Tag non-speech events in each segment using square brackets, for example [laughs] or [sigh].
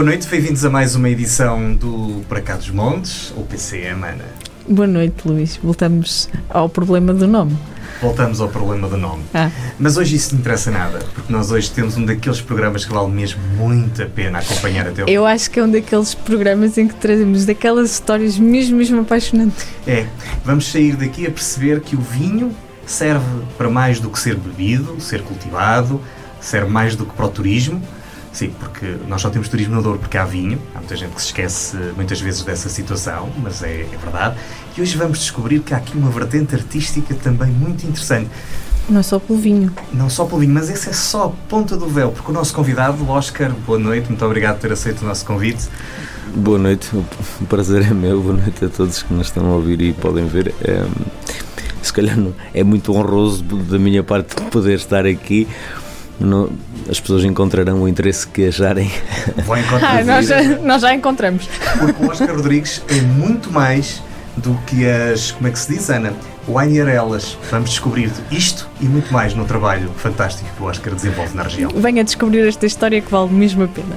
Boa noite, bem-vindos a mais uma edição do Para Cá dos Montes, ou PCM, Ana. Boa noite, Luís. Voltamos ao problema do nome. Voltamos ao problema do nome. Ah. Mas hoje isso não interessa nada, porque nós hoje temos um daqueles programas que vale mesmo muito a pena acompanhar até o Eu acho que é um daqueles programas em que trazemos daquelas histórias mesmo, mesmo apaixonantes. É, vamos sair daqui a perceber que o vinho serve para mais do que ser bebido, ser cultivado, serve mais do que para o turismo. Sim, porque nós só temos turismo no Douro porque há vinho. Há muita gente que se esquece muitas vezes dessa situação, mas é, é verdade. E hoje vamos descobrir que há aqui uma vertente artística também muito interessante. Não só pelo vinho. Não só pelo vinho, mas essa é só a ponta do véu, porque o nosso convidado, o Oscar, boa noite, muito obrigado por ter aceito o nosso convite. Boa noite, o [laughs] prazer é meu, boa noite a todos que nos estão a ouvir e podem ver. É, se calhar não, é muito honroso da minha parte poder estar aqui. No, as pessoas encontrarão o interesse que acharem. [laughs] Vão encontrar. Ah, nós, já, nós já encontramos. Porque o Oscar Rodrigues é muito mais do que as, como é que se diz, Ana? Winerelas. Vamos descobrir isto e muito mais no trabalho fantástico que o Oscar desenvolve na região. Venha descobrir esta história que vale mesmo a pena.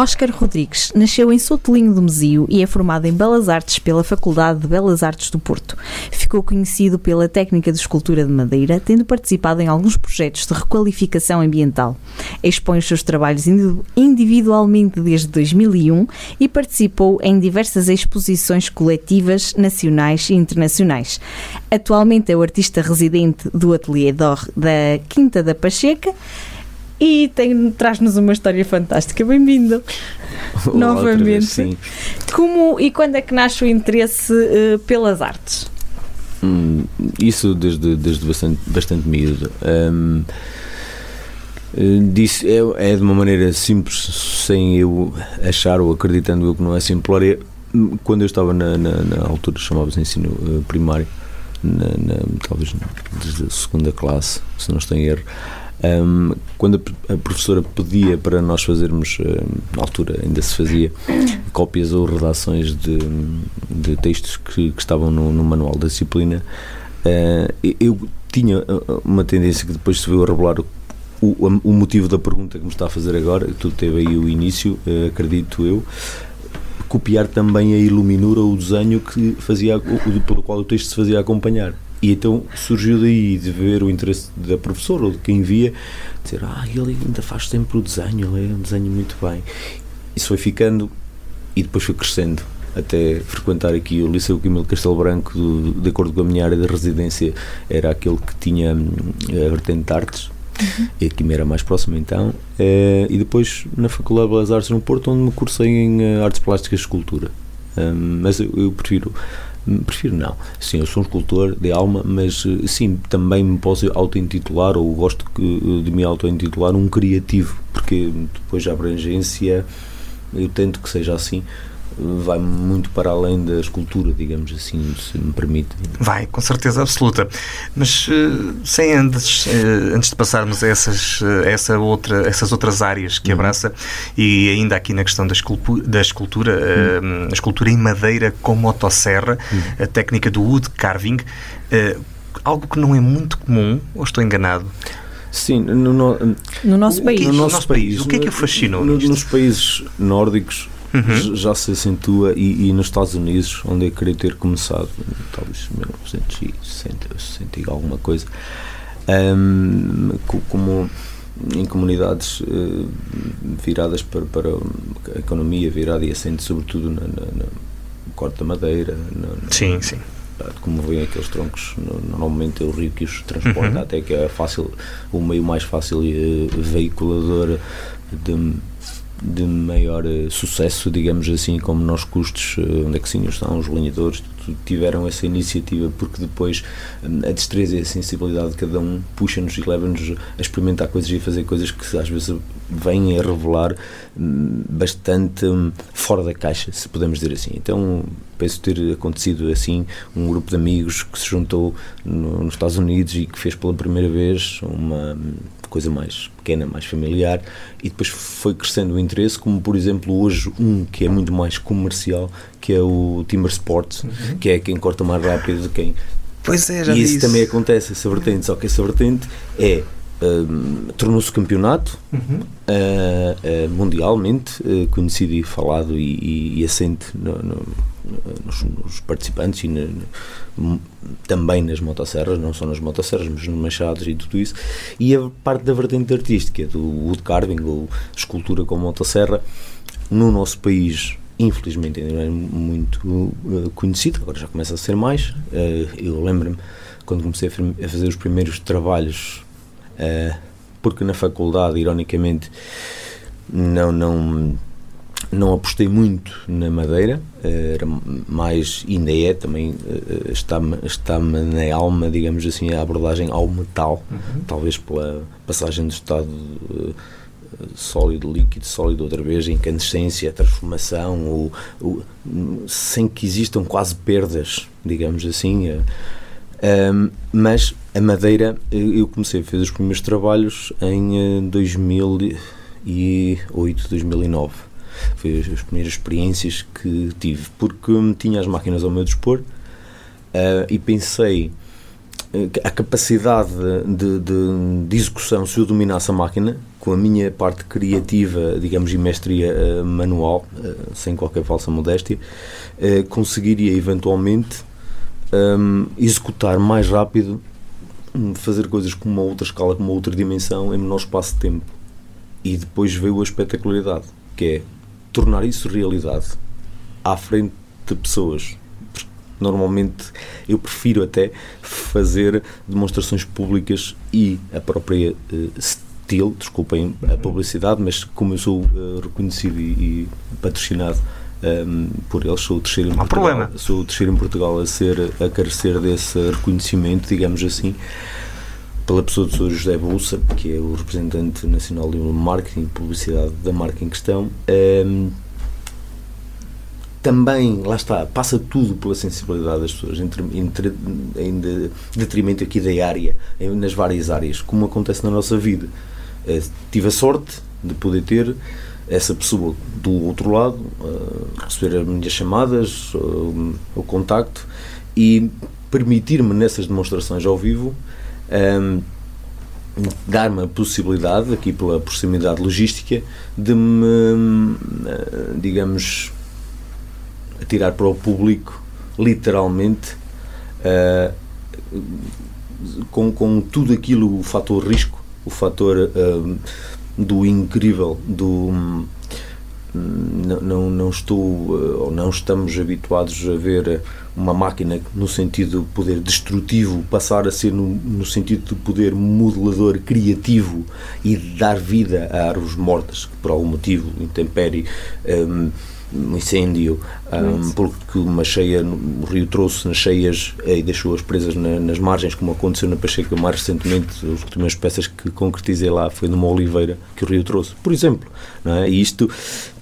Oscar Rodrigues nasceu em Sotelinho do Mesio e é formado em Belas Artes pela Faculdade de Belas Artes do Porto. Ficou conhecido pela técnica de escultura de madeira, tendo participado em alguns projetos de requalificação ambiental. Expõe os seus trabalhos individualmente desde 2001 e participou em diversas exposições coletivas nacionais e internacionais. Atualmente é o artista residente do Atelier d'Or da Quinta da Pacheca e traz-nos uma história fantástica. Bem-vindo novamente. Vez, sim. Como e quando é que nasce o interesse uh, pelas artes? Hum, isso desde, desde bastante, bastante miúdo. Um, eh, disse, é, é, de uma maneira simples, sem eu achar ou acreditando eu que não é simplória. Quando eu estava na, na, na altura, chamava-se ensino uh, primário, na, na, talvez desde a segunda classe, se não estou em erro, um, quando a, professora pedia para nós fazermos, na altura ainda se fazia, cópias ou redações de, de textos que, que estavam no, no, manual da disciplina, uh, eu tinha ah, uma tendência que depois se veio a revelar o, o, o, motivo da pergunta que me está a fazer agora, tudo teve aí o início, acredito eu, copiar também a iluminura, o desenho que fazia, o, pelo qual o texto se fazia acompanhar. E então surgiu daí de ver o interesse da professora ou de quem via, dizer, ah, ele ainda faz sempre o desenho, ele é um desenho muito bem. Isso foi ficando e depois foi crescendo até frequentar aqui o Liceu Quimil Castelo Branco, do, de acordo com a minha área de residência, era aquele que tinha hum, a vertente de artes, uhum. e aqui me era mais próximo então, eh, e depois na Faculdade de Belas Artes no Porto, onde me cursei em eh, Artes Plásticas e Escultura. Um, mas eu, eu prefiro Prefiro não. Sim, eu sou um escultor de alma, mas eh, sim, também me posso auto-intitular, ou gosto eh, de me auto-intitular um criativo, porque depois a abrangência, eu tento que seja assim, vai muito para além da escultura, digamos assim, se me permite. Vai, com certeza absoluta. Mas uh, sem antes, uh, antes de passarmos a essas, uh, essa outra, essas outras áreas que uhum. abraça, e ainda aqui na questão da, escultura, da escultura uhum. a escultura em madeira com motosserra, uhum. a técnica do wood carving, algo que não é muito comum, ou estou enganado? Sim, no, no, no nosso país. No nosso país. O que é que a fascinou? No, nos países nórdicos uhum. já se acentua e, e, nos Estados Unidos, onde eu queria ter começado, talvez 1960, 60 e alguma coisa, um, como em comunidades uh, viradas para, para a economia virada e assente sobretudo na, na, na corte da madeira. Na, sim, sim como vêm aqueles troncos, normalmente é o rio que os transporta, uhum. até que é fácil, o meio mais fácil e uh, veiculador de, de maior uh, sucesso, digamos assim, com menores custos, uh, onde é que sim estão os alinhadores, tiveram essa iniciativa, porque depois um, a destreza e a sensibilidade de cada um puxa-nos e leva-nos a experimentar coisas e a fazer coisas que às vezes vêm a revelar um, bastante um, fora da caixa, se podemos dizer assim. Então, penso ter acontecido assim, um grupo de amigos que se juntou no, nos Estados Unidos e que fez pela primeira vez uma coisa mais pequena, mais familiar, e depois foi crescendo o interesse, como por exemplo hoje um que é muito mais comercial, que é o Timber Sports, uhum. que é quem corta mais rápido quem. Pois é, já E isso, isso também acontece, essa vertente, só que essa vertente é tornou-se campeonato uhum. uh, uh, mundialmente uh, conhecido e falado e, e, e assente no, no, nos, nos, participantes e no, também nas motosserras, não só nas motosserras, mas nos machados e tudo isso. E a parte da vertente artística, do wood carving ou escultura com motosserra, no nosso país infelizmente ainda não é muito conhecido, agora já começa a ser mais. Eu lembro-me quando comecei a, fazer os primeiros trabalhos porque na faculdade, ironicamente, não, não, não apostei muito na madeira, era mais, ainda é também, eh, está-me está na alma, digamos assim, a abordagem ao metal, uhum. talvez pela passagem do estado eh, sólido, líquido, sólido outra vez, incandescência, transformação, o, o, sem que existam quase perdas, digamos assim. Um, mas a madeira, eu comecei a fazer os primeiros trabalhos em 2008, 2009. Foi as primeiras experiências que tive, porque tinha as máquinas ao meu dispor uh, e pensei a capacidade de, de, de, execução, se eu dominasse a máquina, com a minha parte criativa, digamos, e mestria uh, manual, uh, sem qualquer falsa modéstia, conseguiria eventualmente um, executar mais rápido, hum, fazer coisas com uma outra escala, com uma outra dimensão, em menor espaço de tempo. E depois veio a espetacularidade, que é tornar isso realidade à frente de pessoas. Normalmente eu prefiro até fazer demonstrações públicas e a própria uh, Steel, desculpem a publicidade, mas como eu sou uh, reconhecido e, e patrocinado um, por eles. Sou o terceiro em Não Portugal. Problema. Sou o terceiro em Portugal a ser a carecer desse reconhecimento, digamos assim, pela pessoa do Sr. José Bolsa, que é o representante nacional de marketing e publicidade da marca em questão. Um, também, lá está, passa tudo pela sensibilidade das pessoas, entre, entre, em de, detrimento aqui da área, nas várias áreas, como acontece na nossa vida. Uh, tive a sorte de poder ter essa pessoa do outro lado, uh, receber as minhas chamadas, uh, o contacto e permitir-me nessas demonstrações ao vivo um, dar-me a possibilidade, aqui pela proximidade logística, de me, digamos, atirar para o público, literalmente, uh, com, com tudo aquilo, o fator risco, o fator uh, do incrível, do não, não, não estou ou não estamos habituados a ver uma máquina no sentido de poder destrutivo passar a ser no, no sentido de poder modelador criativo e dar vida a árvores mortas que por algum motivo, intempérie um, um incêndio, um, porque uma cheia, o rio trouxe nas cheias e deixou-as presas na, nas margens, como aconteceu na Pacheca mais recentemente, as últimas peças que concretizei lá foi numa oliveira que o rio trouxe, por exemplo. Não é? E isto,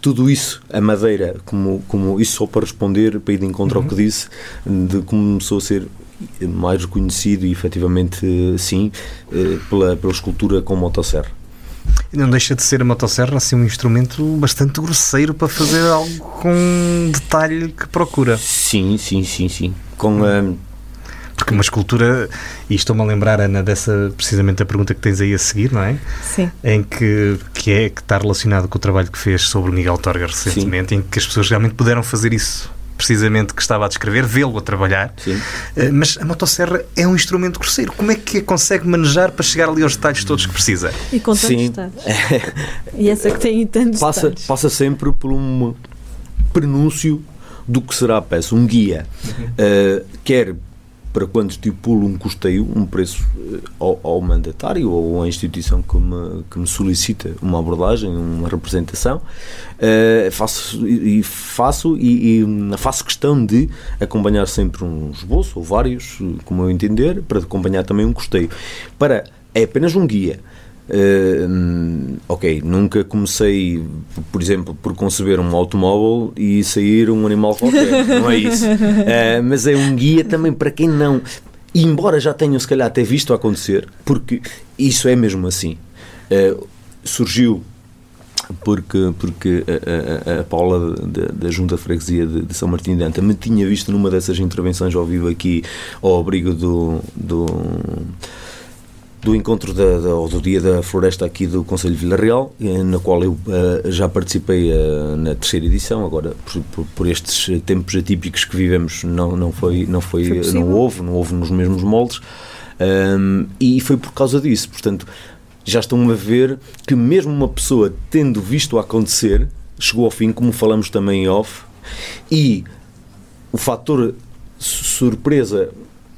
tudo isso, a madeira, como, como isso só para responder, para ir de encontro uhum. ao que disse, de como começou a ser mais reconhecido e efetivamente sim, eh, pela, pela escultura com motosserra. Não deixa de ser a motosserra assim um instrumento bastante grosseiro para fazer algo com detalhe que procura. Sim, sim, sim, sim. Com a. Hum. Porque uma escultura, e estou-me a lembrar, Ana, dessa precisamente a pergunta que tens aí a seguir, não é? Sim. Em que, que é que está relacionado com o trabalho que fez sobre o Miguel Torga recentemente, Sim. em que as pessoas realmente puderam fazer isso precisamente que estava a descrever, vê-lo a trabalhar. Sim. Eh, mas a motosserra é um instrumento grosseiro. Como é que a consegue manejar para chegar ali aos detalhes todos que precisa? E com tantos Sim. detalhes. [laughs] e essa que tem tantos passa, detalhes. Passa sempre por um prenúncio do que será a peça, um guia. Uhum. Uh, quer para quando estipulo um custeio, um preço eh, ao, ao, mandatário ou à instituição que me, que me solicita uma abordagem, uma representação, uh, faço, e, faço, e, e, faço questão de acompanhar sempre um esboço, ou vários, como eu entender, para acompanhar também um custeio. Para, é apenas um guia. Uh, ok, nunca comecei, por exemplo, por conceber um automóvel e sair um animal qualquer, [laughs] não é isso. Uh, mas é um guia também para quem não. E embora já tenham, se calhar, até visto acontecer, porque isso é mesmo assim. Uh, surgiu porque, porque a, a, a Paula da, Junta de Freguesia de, de, São Martim de Anta me tinha visto numa dessas intervenções ao vivo aqui ao abrigo do, do do encontro da, da, ou do Dia da Floresta aqui do Conselho de Vila Real, eh, na qual eu uh, já participei uh, na terceira edição. Agora, por, por, por, estes tempos atípicos que vivemos, não, não foi, não foi, foi não houve, não houve nos mesmos moldes. Um, e foi por causa disso. Portanto, já estão a ver que mesmo uma pessoa tendo visto acontecer, chegou ao fim, como falamos também em off, e o fator surpresa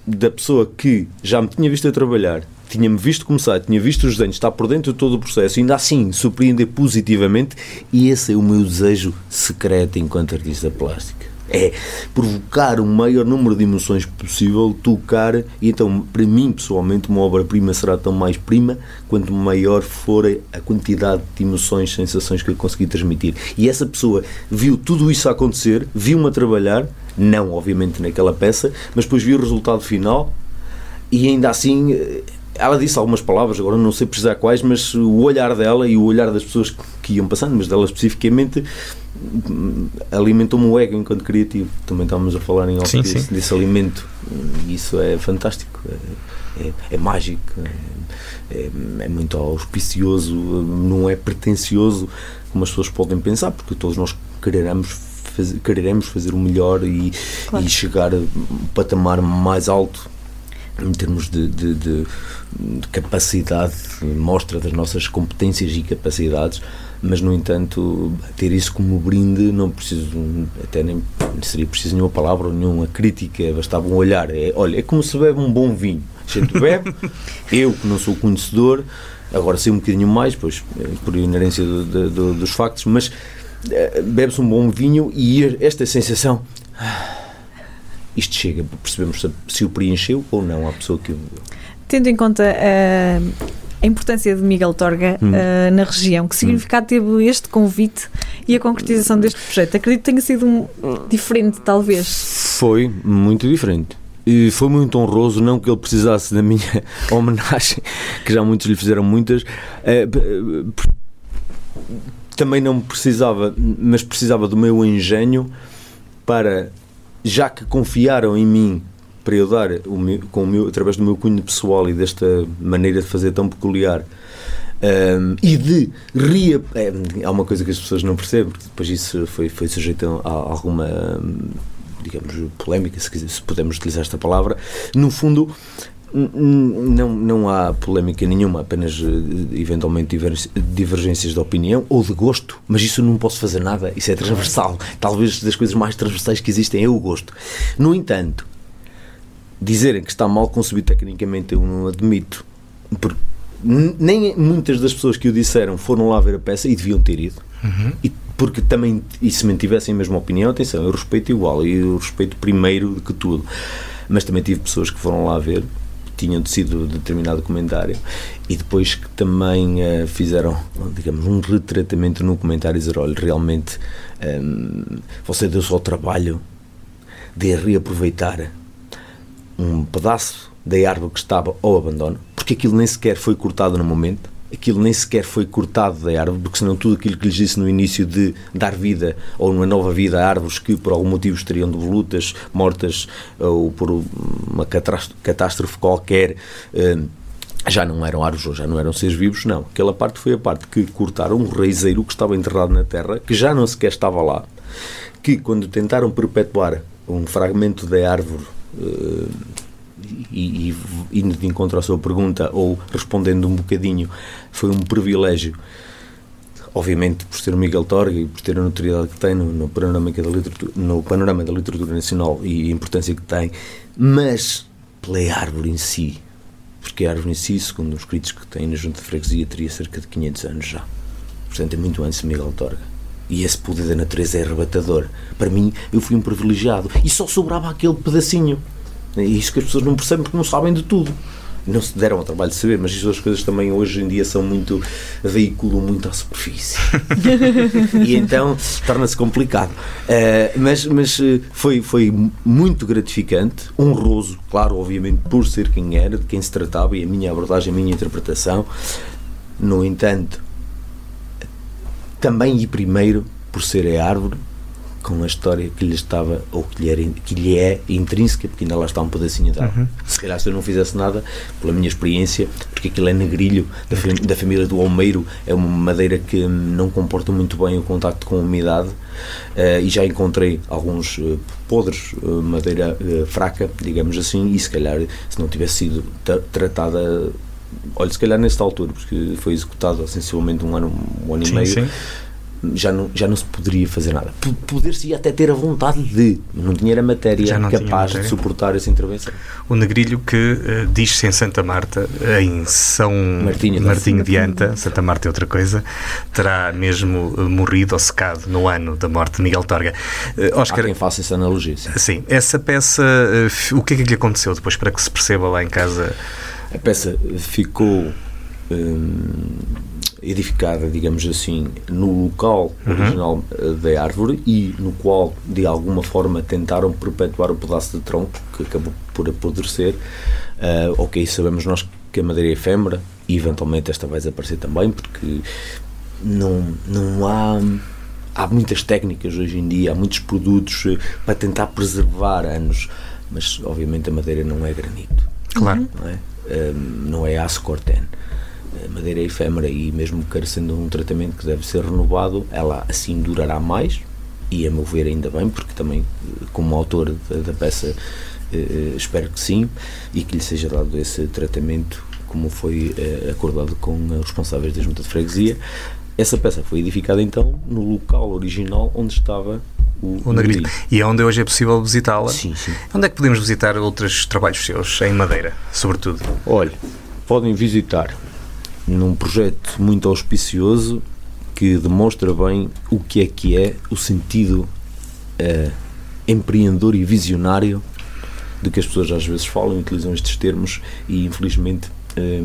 da pessoa que já me tinha visto a trabalhar tinha-me visto começar, tinha visto os desenhos, está por dentro de todo o processo, ainda assim surpreender positivamente, e esse é o meu desejo secreto enquanto artista plástica. É provocar o maior número de emoções possível, tocar, e então, para mim, pessoalmente, uma obra-prima será tão mais prima quanto maior for a quantidade de emoções, sensações que eu consegui transmitir. E essa pessoa viu tudo isso acontecer, viu-me a trabalhar, não, obviamente, naquela peça, mas depois viu o resultado final e ainda assim ela disse algumas palavras, agora não sei precisar quais, mas o olhar dela e o olhar das pessoas que iam passando, mas dela especificamente, alimentou-me o ego enquanto criativo. Também estávamos a falar em algo sim, desse, sim. desse, alimento. E isso é fantástico, é, é, é mágico, é, é, é, muito auspicioso, não é pretencioso como as pessoas podem pensar, porque todos nós quereremos fazer, quereremos fazer o melhor e, claro. e chegar a um patamar mais alto em termos de, de, de, de, capacidade, mostra das nossas competências e capacidades, mas no entanto, ter isso como brinde, não preciso, até nem seria preciso nenhuma palavra ou nenhuma crítica, bastava um olhar. É, olha, é como se bebe um bom vinho. A gente bebe, [laughs] eu que não sou conhecedor, agora sei um bocadinho mais, pois por inerência do, do, dos factos, mas eh, bebe-se um bom vinho e esta sensação isto chega, percebemos se, se o preencheu ou não à pessoa que o. Tendo em conta uh, a importância de Miguel Torga hum. uh, na região, que significado hum. teve este convite e a concretização deste projeto? Acredito que tenha sido um, diferente, talvez. Foi muito diferente. E foi muito honroso, não que ele precisasse da minha [laughs] homenagem, que já muitos lhe fizeram muitas. Uh, também não precisava, mas precisava do meu engenho para já que confiaram em mim para eu dar o meu, com o meu, através do meu cunho pessoal e desta maneira de fazer tão peculiar um, e de ria é, há uma coisa que as pessoas não percebem porque depois isso foi, foi sujeito a, alguma digamos polémica se, se pudermos utilizar esta palavra. No fundo não, não há polémica nenhuma, apenas eh, eventualmente divergências de opinião ou de gosto, mas isso não posso fazer nada, isso é transversal. Talvez das coisas mais transversais que existem é o gosto. No entanto, dizerem que está mal concebido tecnicamente eu não admito, porque nem muitas das pessoas que o disseram foram lá ver a peça e deviam ter ido. Uhum. E porque também, e se mantivessem a mesma opinião, atenção, eu respeito igual, e eu respeito primeiro do que tudo. Mas também tive pessoas que foram lá ver tinham decidido determinado comentário e depois que também uh, fizeram, digamos, um retratamento no comentário e dizer, olha, realmente um, ehm, você deu-se ao trabalho de reaproveitar um pedaço da árvore que estava ao abandono, porque aquilo nem sequer foi cortado no momento, aquilo nem sequer foi cortado da árvore, porque senão tudo aquilo que lhes disse no início de dar vida ou uma nova vida a árvores que por algum motivo estariam devolutas, mortas ou por uma catástrofe qualquer. Eh, já não eram árvores já não eram seres vivos, não. Aquela parte foi a parte que cortaram um reiseiro que estava enterrado na terra, que já não sequer estava lá, que quando tentaram perpetuar um fragmento da árvore eh, e, e indo de encontro à sua pergunta ou respondendo um bocadinho, foi um privilégio obviamente por ser o Miguel Torga e por ter a notoriedade que tem no, no, panorama da literatura, no panorama da literatura nacional e a importância que tem, mas pela árvore em si. Porque a árvore em si, segundo os críticos que têm na Junta de Freguesia, teria cerca de 500 anos já. Portanto, é muito antes de Miguel Torga. E esse poder da natureza é arrebatador. Para mim, eu fui um privilegiado. E só sobrava aquele pedacinho. É isso que as pessoas não percebem porque não sabem de tudo. Não se deram ao trabalho de saber, mas as coisas também hoje em dia são muito. veiculam muito à superfície. [laughs] e então torna-se complicado. Uh, mas mas eh, foi, foi muito gratificante, honroso, claro, obviamente, por ser quem era, de quem se tratava e a minha abordagem, a minha interpretação. No entanto, também e primeiro por ser a árvore com a história que lhe estava ou que lhe, era, que lhe é intrínseca, porque ainda lá está um pedacinho de árvore. Uhum. Se calhar se eu não fizesse nada, pela minha experiência, porque aquilo é negrilho da, da família do almeiro, é uma madeira que não comporta muito bem o contacto com a umidade uh, e já encontrei alguns uh, podres, uh, madeira fraca, digamos assim, e se calhar se não tivesse sido tratada olha, se calhar nesta altura, porque foi executado sensivelmente um ano, um ano sim, e meio, sim. Já, não, já não se poderia fazer nada. Poder-se até ter a vontade de, não tinha a matéria capaz matéria. de suportar essa intervenção. O Negrilho que uh, diz-se em Santa Marta, em São Martinho, Martinho de Anta, Santa Marta é outra coisa, terá mesmo uh, morrido ou secado no ano da morte de Miguel Torga. Uh, Oscar, Há quem faça essa analogia. Sim, sim essa peça, o que é que lhe aconteceu depois para que se perceba lá em casa? A peça ficou hum, edificada, digamos assim, no local original uhum. da árvore e no qual, de alguma forma, tentaram perpetuar o pedaço de tronco que acabou por apodrecer. Uh, ok, sabemos nós que a madeira é efêmera e eventualmente esta vai desaparecer também, porque não, não há há muitas técnicas hoje em dia, há muitos produtos eh, para tentar preservar anos, mas obviamente a madeira não é granito. Claro. Não é? não é aço corten. A madeira é efêmera e mesmo carecendo de um tratamento que deve ser renovado, ela assim durará mais e a meu ver ainda bem, porque também como autor da, da peça eh, espero que sim e que lhe seja dado esse tratamento como foi eh, acordado com os responsáveis da Junta de Freguesia. Essa peça foi edificada então no local original onde estava o, o. E é onde hoje é possível visitá-la. Sim, sim. Onde é que podemos visitar outros trabalhos seus, em Madeira, sobretudo? Olha, podem visitar num projeto muito auspicioso que demonstra bem o que é que é o sentido uh, empreendedor e visionário de que as pessoas às vezes falam utilizam estes termos e infelizmente eh,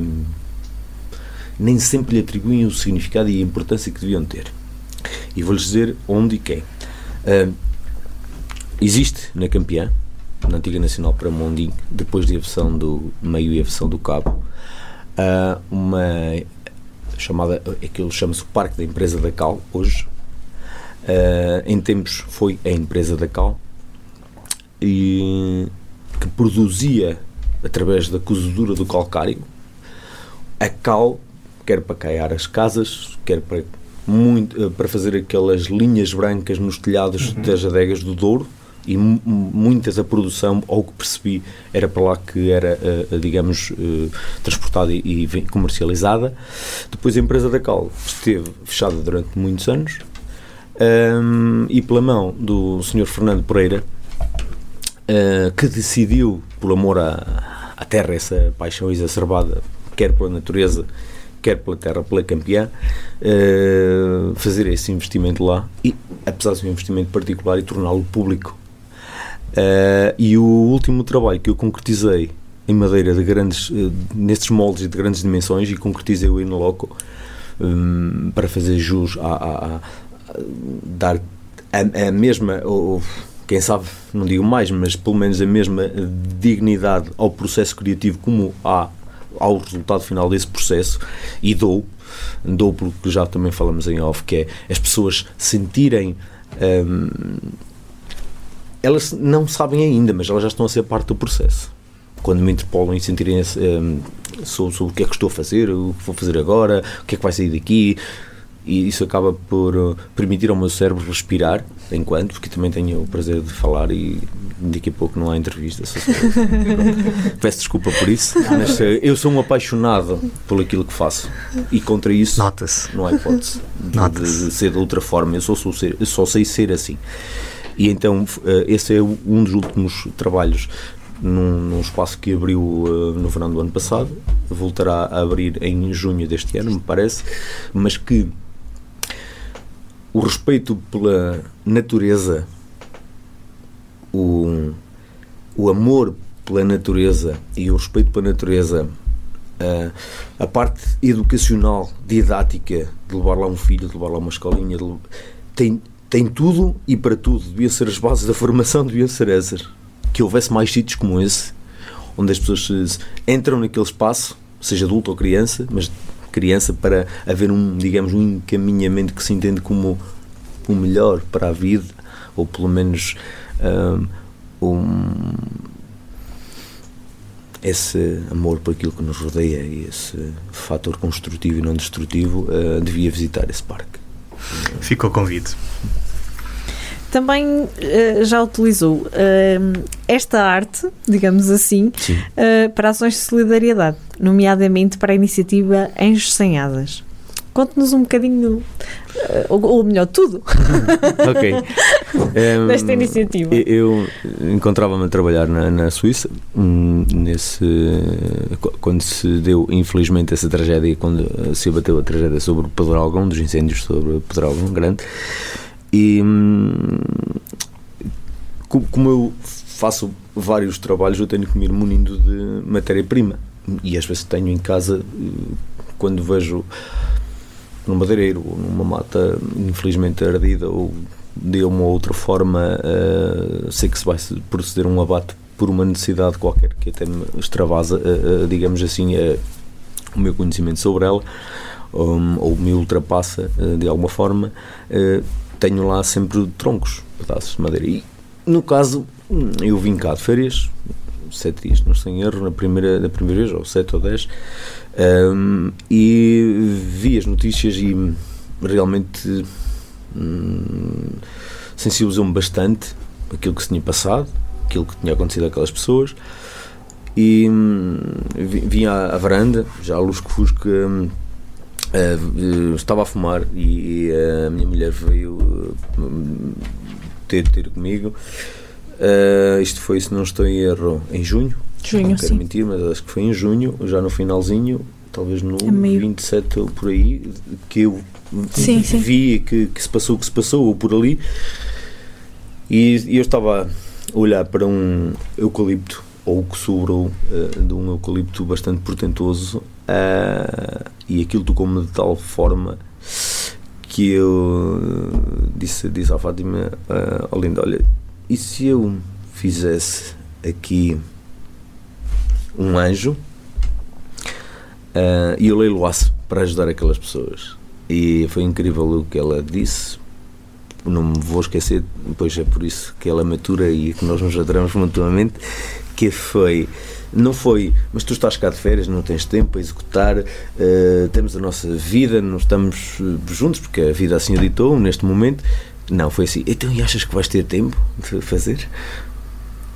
nem sempre lhe atribuem o significado e a importância que deviam ter. E vou-lhes dizer onde e quem. Uh, existe na Campeã, na antiga Nacional para Mondim, depois de aversão do meio e aversão do cabo, uh, uma chamada, aquilo chama-se o Parque da Empresa da Cal, hoje. Uh, em tempos foi a Empresa da Cal, e que produzia, através da cozedura do calcário, a cal, quer para caiar as casas, quer para muito, eh, para fazer aquelas linhas brancas nos telhados uhum. das adegas do Douro e muitas a produção, ao que percebi, era para lá que era, uh, digamos, uh, transportada e, e, comercializada. Depois a empresa da Cal esteve fechada durante muitos anos um, e pela mão do Sr. Fernando Pereira, uh, que decidiu, por amor à, à terra, essa paixão exacerbada, quer pela natureza, quer pela terra, pela campeã, fazer esse investimento lá e, apesar de ser um investimento particular, e torná-lo público. Uh, e o último trabalho que eu concretizei em madeira de grandes, uh, nestes moldes de grandes dimensões e concretizei-o in loco um, para fazer jus a, a, a dar a, a mesma, ou, quem sabe, não digo mais, mas pelo menos a mesma dignidade ao processo criativo como há ao resultado final desse processo e dou, dou porque já também falamos em off, que é as pessoas sentirem. Hum, elas não sabem ainda, mas elas já estão a ser parte do processo. Quando me interpolam e sentirem um, sobre, sobre o que é que estou a fazer, o que vou fazer agora, o que é que vai sair daqui, e isso acaba por uh, permitir ao meu cérebro respirar enquanto, porque também tenho o prazer de falar e daqui a pouco não há entrevista. [laughs] Peço desculpa por isso, mas uh, eu sou um apaixonado por aquilo que faço e contra isso não há hipótese de, de, ser de outra forma. Eu sou ser, eu só sei ser assim. E então uh, esse é um dos últimos trabalhos num, num espaço que abriu uh, no verão do ano passado, voltará a abrir em junho deste ano, me parece, mas que o respeito pela natureza, o, o amor pela natureza e o respeito pela natureza, uh, a parte educacional, didática, de levar lá um filho, de levar lá uma escolinha, de, tem, tem tudo e para tudo. Devia ser as bases da formação, deviam ser essas. Que houvesse mais sítios como esse, onde as pessoas entram naquele espaço, seja adulto ou criança, mas criança para haver um, digamos, um encaminhamento que se entende como o melhor para a vida, ou pelo menos um, esse amor por aquilo que nos rodeia e esse fator construtivo e não destrutivo, uh, devia visitar esse parque. Fica o convite. Também uh, já utilizou uh, esta arte, digamos assim, para ações de solidariedade, nomeadamente para a iniciativa Anjos Sem Asas. Conte-nos um bocadinho, ou, ou melhor, tudo. [laughs] ok. Um, [laughs] Desta iniciativa. Eu encontrava-me a trabalhar na, na Suíça, hum, nesse, quando se deu, infelizmente, essa tragédia, quando se abateu a tragédia sobre o Pedralgão, dos incêndios sobre o Pedralgão Grande. E hum, como eu faço vários trabalhos, eu tenho que me ir munindo de matéria-prima. E às vezes tenho em casa, quando vejo num madeireiro ou numa mata infelizmente ardida ou de uma ou outra forma uh, sei que se vai proceder um abate por uma necessidade qualquer que até me extravasa, uh, uh, digamos assim, o meu conhecimento sobre ela um, ou me ultrapassa de alguma forma, tenho lá sempre troncos, pedaços de madeira. E no caso, eu vim cá de férias, sete dias, não estou em erro, na primeira, na primeira vez, ou sete ou dez, um, e vi as notícias e realmente hum, sensibilizou-me bastante aquilo que se tinha passado, aquilo que tinha acontecido àquelas pessoas. E hum, vim à, à, varanda, já fusca, hum, uh, estava a fumar e, e a minha mulher veio hum, ter, ter comigo. Uh, isto foi, se não estou em erro, em junho. Junho, não quero sim. mentir, mas acho que foi em junho, já no finalzinho, talvez no é meio... 27 ou por aí, que eu sim, sim. vi que, que se passou o que se passou, ou por ali. E, e eu estava a olhar para um eucalipto, ou o que sobrou uh, de um eucalipto bastante portentoso, uh, e aquilo tocou-me de tal forma que eu disse, disse à Fátima, uh, oh Linda, olha, e se eu fizesse aqui um anjo uh, e eu leiloasse para ajudar aquelas pessoas? E foi incrível o que ela disse. Não me vou esquecer, pois é por isso que ela matura e que nós nos adoramos mutuamente. Que foi não foi, mas tu estás cá de férias, não tens tempo para executar, uh, temos a nossa vida, não estamos juntos, porque a vida assim ditou neste momento, não, foi assim. Então, e achas que vais ter tempo de fazer?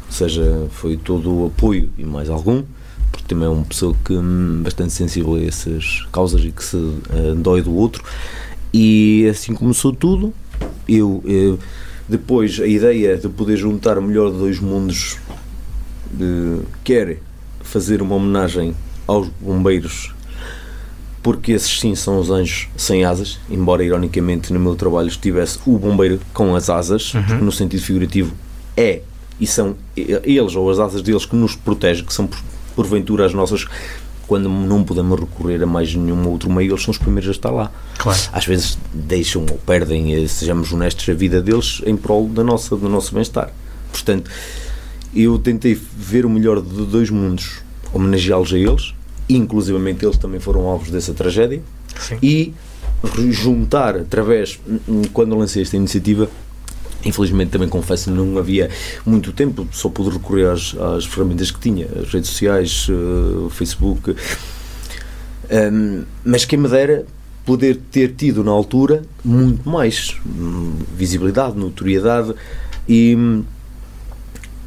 Ou seja, foi todo o apoio e mais algum, porque também é uma pessoa que hum, bastante sensível a essas causas e que se uh, dói do outro. E assim começou tudo. Eu, eu, depois, a ideia de poder juntar o melhor de dois mundos, quer fazer uma homenagem aos bombeiros porque esses sim são os anjos sem asas, embora ironicamente no meu trabalho estivesse o bombeiro com as asas, uhum. porque no sentido figurativo é e são eles ou as asas deles que nos protegem, que são porventura as nossas quando não podemos recorrer a mais nenhum outro meio, eles são os primeiros a estar lá. Claro. Às vezes deixam ou perdem, eh, sejamos honestos, a vida deles em prol da nossa, do nosso bem-estar. Portanto, eu tentei ver o melhor de dois mundos, homenageá-los a eles, inclusivamente eles também foram alvos dessa tragédia, Sim. e juntar através, quando lancei esta iniciativa, Infelizmente também confesso não havia muito tempo, só pude recorrer às, às ferramentas que tinha, as redes sociais, uh, o Facebook. Um, mas quem me dera poder ter tido na altura muito mais um, visibilidade, notoriedade e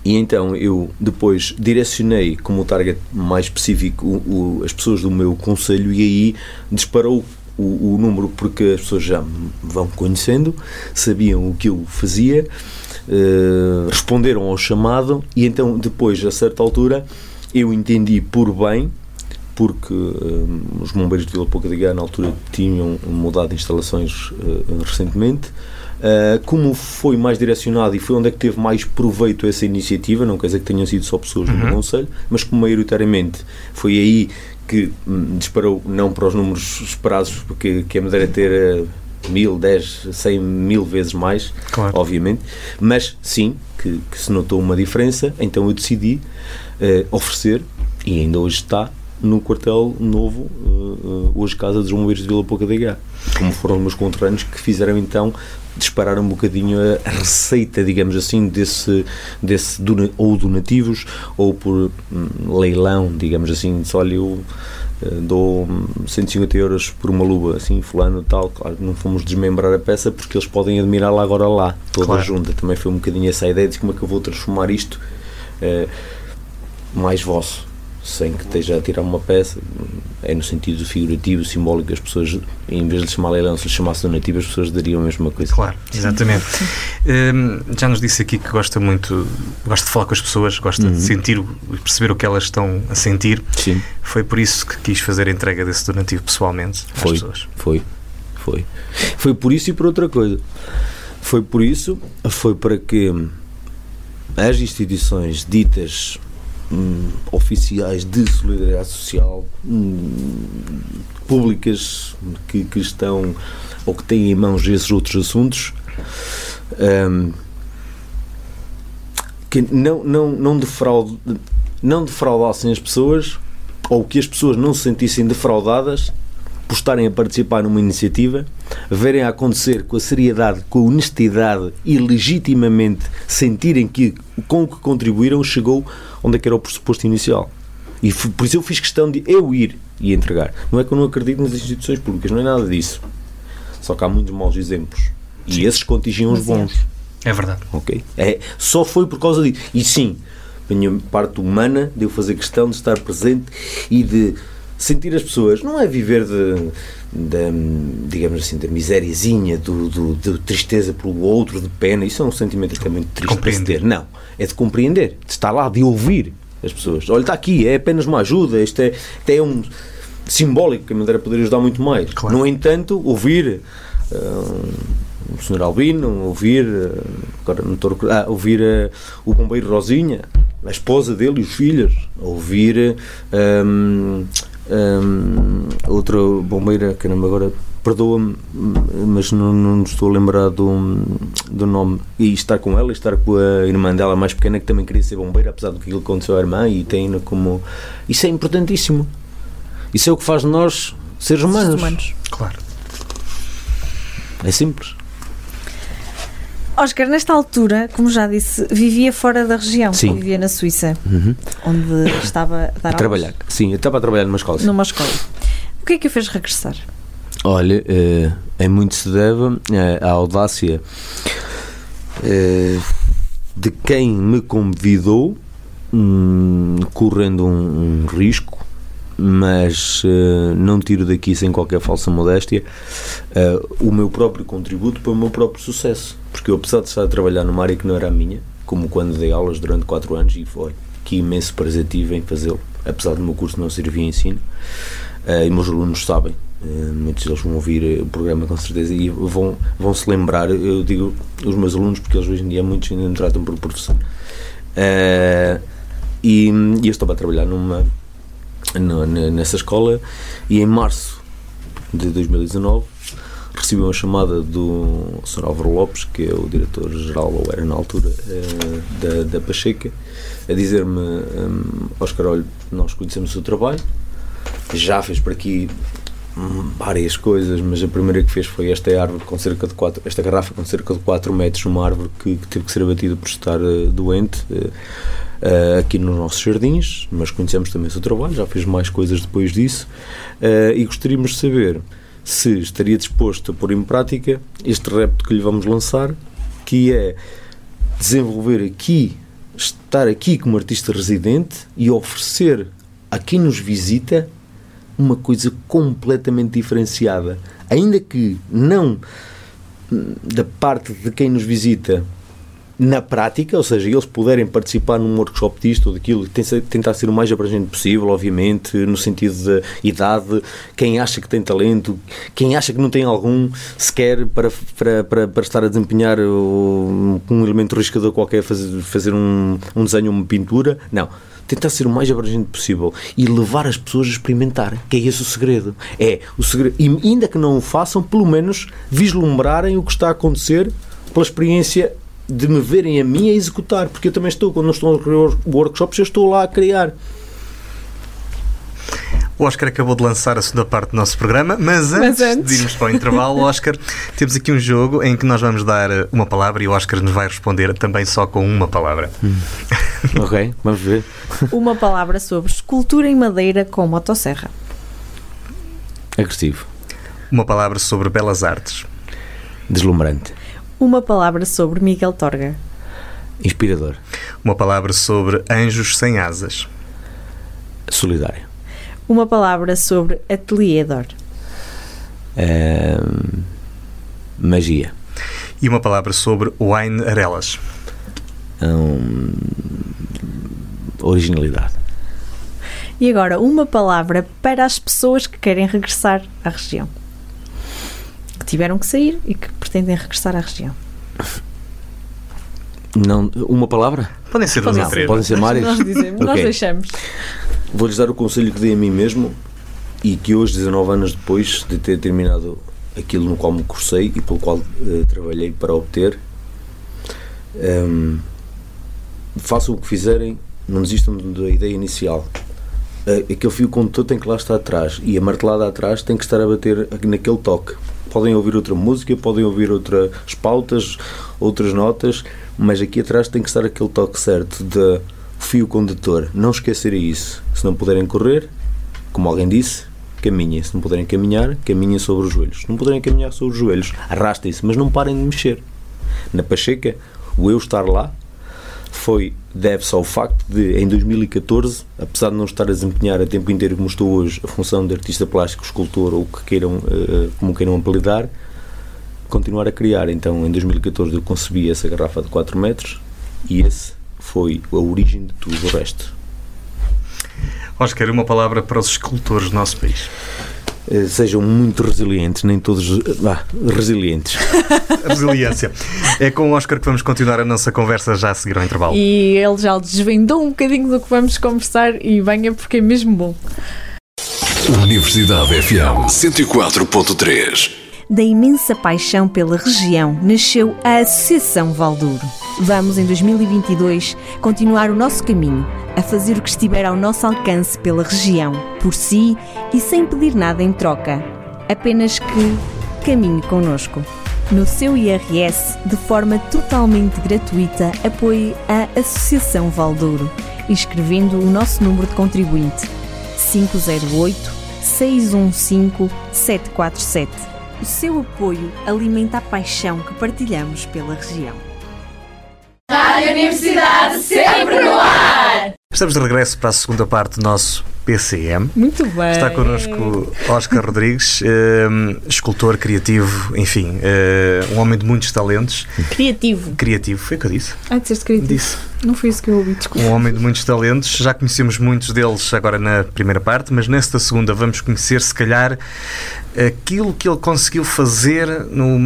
e então eu depois direcionei como target mais específico o, o, as pessoas do meu conselho e aí disparou o, o, número porque as pessoas já me vão conhecendo, sabiam o que eu fazia uh, responderam ao chamado e então depois, a certa altura, eu entendi por bem porque um, os bombeiros de Vila Pouca de Gá na altura tinham mudado instalações uh, recentemente Uh, como foi mais direcionado e foi onde é que teve mais proveito essa iniciativa, não quer dizer que tenham sido só pessoas uhum. no Conselho, mas como maioritariamente foi aí que hum, disparou, não para os números esperados, porque que a Madeira ter uh, mil, dez, cem mil vezes mais, claro. obviamente, mas sim que, que, se notou uma diferença, então eu decidi uh, oferecer, e ainda hoje está, no quartel novo, uh, hoje Casa dos Bombeiros de Vila Pouca de Gá, como foram os meus conterrâneos que fizeram então disparar um bocadinho a receita, digamos assim, desse, desse ou donativos ou por hum, leilão, digamos assim, disse, olha, eu uh, dou 150 euros por uma luva, assim, fulano tal, claro, não fomos desmembrar a peça porque eles podem admirá-la agora lá, toda claro. junta, também foi um bocadinho essa ideia de como é que eu vou transformar isto uh, mais vosso sem que esteja a tirar uma peça, é no sentido figurativo, simbólico, as pessoas, em vez de chamar leilão, se lhe chamasse donativo, as pessoas dariam a mesma coisa. Claro, exatamente. Hum, já nos disse aqui que gosta muito, gosta de falar com as pessoas, gosta uhum. de sentir e perceber o que elas estão a sentir. Sim. Foi por isso que quis fazer a entrega desse donativo pessoalmente às foi, pessoas. Foi, foi. Foi por isso e por outra coisa. Foi por isso, foi para que as instituições ditas hum, oficiais de solidariedade social hum, públicas que, que, estão ou que têm em mãos esses outros assuntos. Hum, que não, não, não, não defraudassem as pessoas ou que as pessoas não se sentissem defraudadas por estarem a participar numa iniciativa, verem a acontecer com a seriedade, com a honestidade e legitimamente sentirem que com o que contribuíram chegou onde é que era o pressuposto inicial. E por isso eu fiz questão de eu ir e entregar. Não é que eu não acredito nas instituições públicas, não é nada disso. Só que há muitos maus exemplos. E sim. esses contingiam os bons. É verdade. Ok? É, só foi por causa disso. E sim, a minha parte humana de eu fazer questão de estar presente e de sentir as pessoas, não é viver de, de digamos assim, da misériazinha, do, do, de tristeza pelo outro, de pena, isso é um sentimento que é muito triste de se ter. Não, é de compreender, de estar lá, de ouvir as pessoas. Olha, está aqui, é apenas uma ajuda, isto é, isto é um simbólico que a Madeira poderia ajudar muito mais. Claro. No entanto, ouvir uh, o Sr. Albino, ouvir, uh, agora não estou a, ah, ouvir uh, o bombeiro Rosinha, a esposa dele e os filhos, ouvir. Um, um, outra bombeira, caramba, agora perdoa-me, mas não, não estou a lembrar do, do nome. E estar com ela, estar com a irmã dela mais pequena, que também queria ser bombeira, apesar do que aconteceu à irmã, e tem como. Isso é importantíssimo. Isso é o que faz de nós seres humanos. humanos. Claro. É simples. Oscar, nesta altura, como já disse, vivia fora da região, Sim. vivia na Suíça, uhum. onde estava a dar a trabalhar. Sim, eu estava a trabalhar numa escola. Numa escola. O que é que o fez regressar? Olha, é, é muito se deve à audácia é, de quem me convidou, hum, correndo um, um risco mas uh, não tiro daqui sem qualquer falsa modéstia uh, o meu próprio contributo para o meu próprio sucesso. Porque eu, apesar de estar a trabalhar numa área que não era a minha, como quando dei aulas durante 4 anos, e foi que imenso prazer tive em fazê-lo, apesar do meu curso não servir ensino, uh, e meus alunos sabem. muitos deles vão ouvir o programa com certeza e vão, vão se lembrar. Eu digo os meus alunos, porque eles hoje em dia muitos ainda me tratam por professor. e, e eu estava a trabalhar numa no, nessa escola e em março de 2019 recebi uma chamada do Sr. Álvaro Lopes, que é o diretor-geral, ou era na altura, eh, da, da Pacheca, a dizer-me: um, Oscar, olha, nós conhecemos o seu trabalho, já fez por aqui várias coisas, mas a primeira que fez foi esta árvore com cerca de 4, esta garrafa com cerca de 4 metros, uma árvore que, que teve que ser abatida por estar uh, doente. Uh, uh, aqui nos nossos jardins, mas conhecemos também o seu trabalho, já fez mais coisas depois disso, uh, e gostaríamos de saber se estaria disposto a pôr em prática este repto que lhe vamos lançar, que é desenvolver aqui, estar aqui como artista residente e oferecer a quem nos visita uma coisa completamente diferenciada. Ainda que não da parte de quem nos visita na prática, ou seja, eles puderem participar num workshop disto ou daquilo, tentar ser o mais abrangente possível, obviamente, no sentido de idade, quem acha que tem talento, quem acha que não tem algum, sequer para, para, para, para estar a desempenhar um, um elemento riscador qualquer, fazer, fazer um, um desenho, uma pintura, não tentar ser o mais abrangente possível e levar as pessoas a experimentar, que é esse o segredo. É o segredo, e ainda que não o façam, pelo menos vislumbrarem o que está a acontecer pela experiência de me verem a mim a executar, porque eu também estou, quando não estou a criar workshops, eu estou lá a criar. O Oscar acabou de lançar a segunda parte do nosso programa, mas antes, mas antes. de irmos para o intervalo, Oscar, [laughs] temos aqui um jogo em que nós vamos dar uma palavra e o Oscar nos vai responder também só com uma palavra. Hum. [laughs] ok, vamos ver. Uma palavra sobre escultura em madeira com motosserra. Agressivo. Uma palavra sobre belas artes. Deslumbrante. Uma palavra sobre Miguel Torga. Inspirador. Uma palavra sobre anjos sem asas. Solidário. Uma palavra sobre ateliê Dor. Magia. E uma palavra sobre wine arelas. Um, originalidade. E agora, uma palavra para as pessoas que querem regressar à região que tiveram que sair e que pretendem regressar à região. Não, uma palavra? Podem ser duas três. Podem ser várias? Nós dizemos, [laughs] okay. nós deixamos. Vou-lhes dar o conselho que dei a mim mesmo e que hoje, 19 anos depois de ter terminado aquilo no qual me cursei e pelo qual uh, trabalhei para obter, um, ehm, façam o que fizerem, não desistam da ideia inicial. Uh, aquele fio condutor tem que lá estar atrás e a martelada atrás tem que estar a bater naquele toque podem ouvir outra música, podem ouvir outras pautas, outras notas, mas aqui atrás tem que estar aquele toque certo de fio condutor. Não esquecerem isso. Se não puderem correr, como alguém disse, caminhem. Se não puderem caminhar, caminhem sobre os joelhos. Se não puderem caminhar sobre os joelhos, arrastem-se, mas não parem de mexer. Na Pacheca, o eu estar lá foi deve-se ao facto de, em 2014, apesar de não estar a desempenhar a tempo inteiro como estou hoje a função de artista plástico, escultor ou que queiram, uh, como queiram apelidar, continuar a criar. Então, em 2014 eu concebi essa garrafa de 4 metros e esse foi a origem de tudo o resto. Oscar, uma palavra para os escultores do nosso país. Eh, sejam muito resilientes, nem todos. Ah, resilientes. [laughs] Resiliência. É com o Oscar que vamos continuar a nossa conversa já a seguir ao intervalo. E ele já desvendou um bocadinho do que vamos conversar e venha porque é mesmo bom. Universidade FM 104.3 Da imensa paixão pela região nasceu a Associação Valdouro. Vamos, em 2022, continuar o nosso caminho a fazer o que estiver ao nosso alcance pela região, por si e sem pedir nada em troca. Apenas que caminhe conosco. No seu IRS, de forma totalmente gratuita, apoie a Associação Valdouro, inscrevendo o nosso número de contribuinte 508 615 747. O seu apoio alimenta a paixão que partilhamos pela região. Rádio Universidade sempre no ar! Estamos de regresso para a segunda parte do nosso PCM. Muito bem. Está connosco Oscar Rodrigues, um, escultor criativo, enfim, uh, um homem de muitos talentos. Criativo. Criativo, foi o que eu disse. Ah, disseste criativo. Disse. Não foi isso que eu ouvi, desculpa. Um homem de muitos talentos, já conhecemos muitos deles agora na primeira parte, mas nesta segunda vamos conhecer, se calhar, aquilo que ele conseguiu fazer no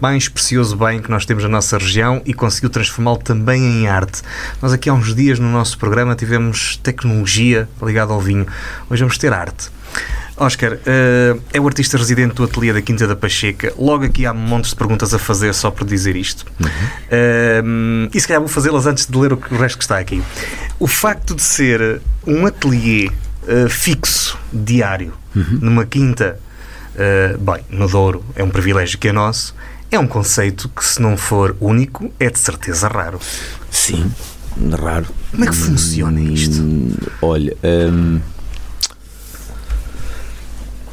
mais precioso bem que nós temos na nossa região e conseguiu transformá-lo também em arte. Nós aqui há uns dias no nosso programa tivemos tecnologia ligada ao vinho. Hoje vamos ter arte. Oscar, uh, é o artista residente do Ateliê da Quinta da Pacheca. Logo aqui há montes de perguntas a fazer só por dizer isto. Uhum. Uh, e se calhar vou fazê-las antes de ler o resto que está aqui. O facto de ser um ateliê uh, fixo, diário, uhum. numa quinta, bem, no Douro, é um privilégio que é nosso. É um conceito que, se não for único, é de certeza raro. Sim, raro. Como é que funciona isto? Hum, olha, hum,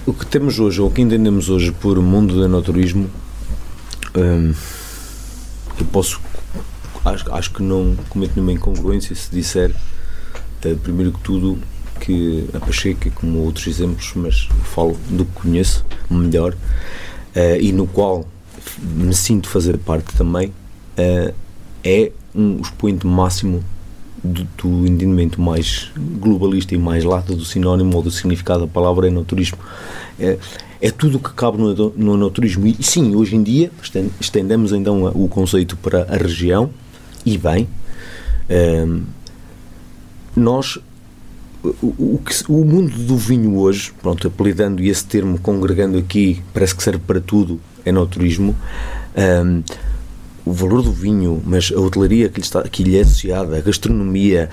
o que temos hoje, ou o que entendemos hoje por mundo do naturismo, hum, eu posso. Acho, acho que não cometo nenhuma incongruência se disser, uh, primeiro que tudo, que a Pacheca, como outros exemplos, mas falo do que conheço melhor uh, e no qual me sinto fazer parte também, uh, é um expoente máximo do, do, entendimento mais globalista e mais lato do sinónimo ou do significado da palavra enoturismo. É, é tudo o que cabe no, no enoturismo. E sim, hoje em dia estendemos então o conceito para a região e bem. Um, nós o, o, o, mundo do vinho hoje, pronto, apelidando esse termo, congregando aqui, parece que serve para tudo, é no turismo. Um, o valor do vinho, mas a hotelaria que lhe, está, que lhe é associada, a gastronomia,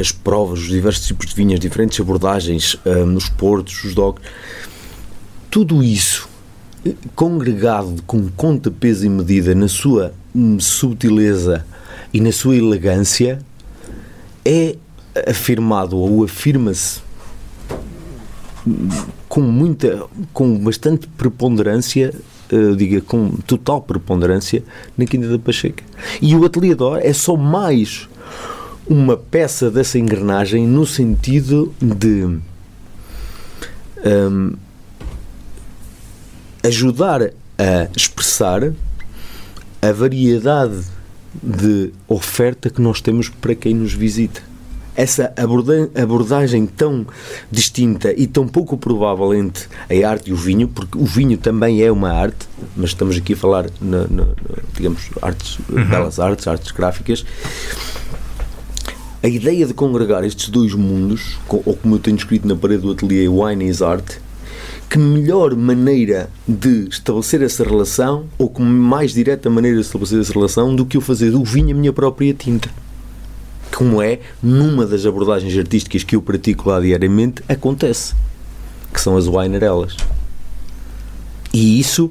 as provas, os diversos tipos de vinhos, diferentes abordagens um, nos portos, os dogs, tudo isso eh, congregado com conta, peso e medida na sua hum, subtileza e na sua elegância é afirmado ou afirma-se com muita, com bastante preponderância, uh, diga, com total preponderância na Quinta da Pacheca. E o Ateliê d'Or é só mais uma peça dessa engrenagem no sentido de um, ajudar a expressar a variedade de oferta que nós temos para quem nos visita essa abordagem tão distinta e tão pouco provável entre a arte e o vinho, porque o vinho também é uma arte, mas estamos aqui a falar, na, na digamos, artes, uhum. belas artes, artes gráficas. A ideia de congregar estes dois mundos, ou como eu tenho escrito na parede do ateliê, Wine is Art, que melhor maneira de estabelecer essa relação, ou que mais direta maneira de estabelecer essa relação, do que eu fazer do vinho a minha própria tinta como é numa das abordagens artísticas que eu pratico lá diariamente, acontece, que são as winerelas. E isso,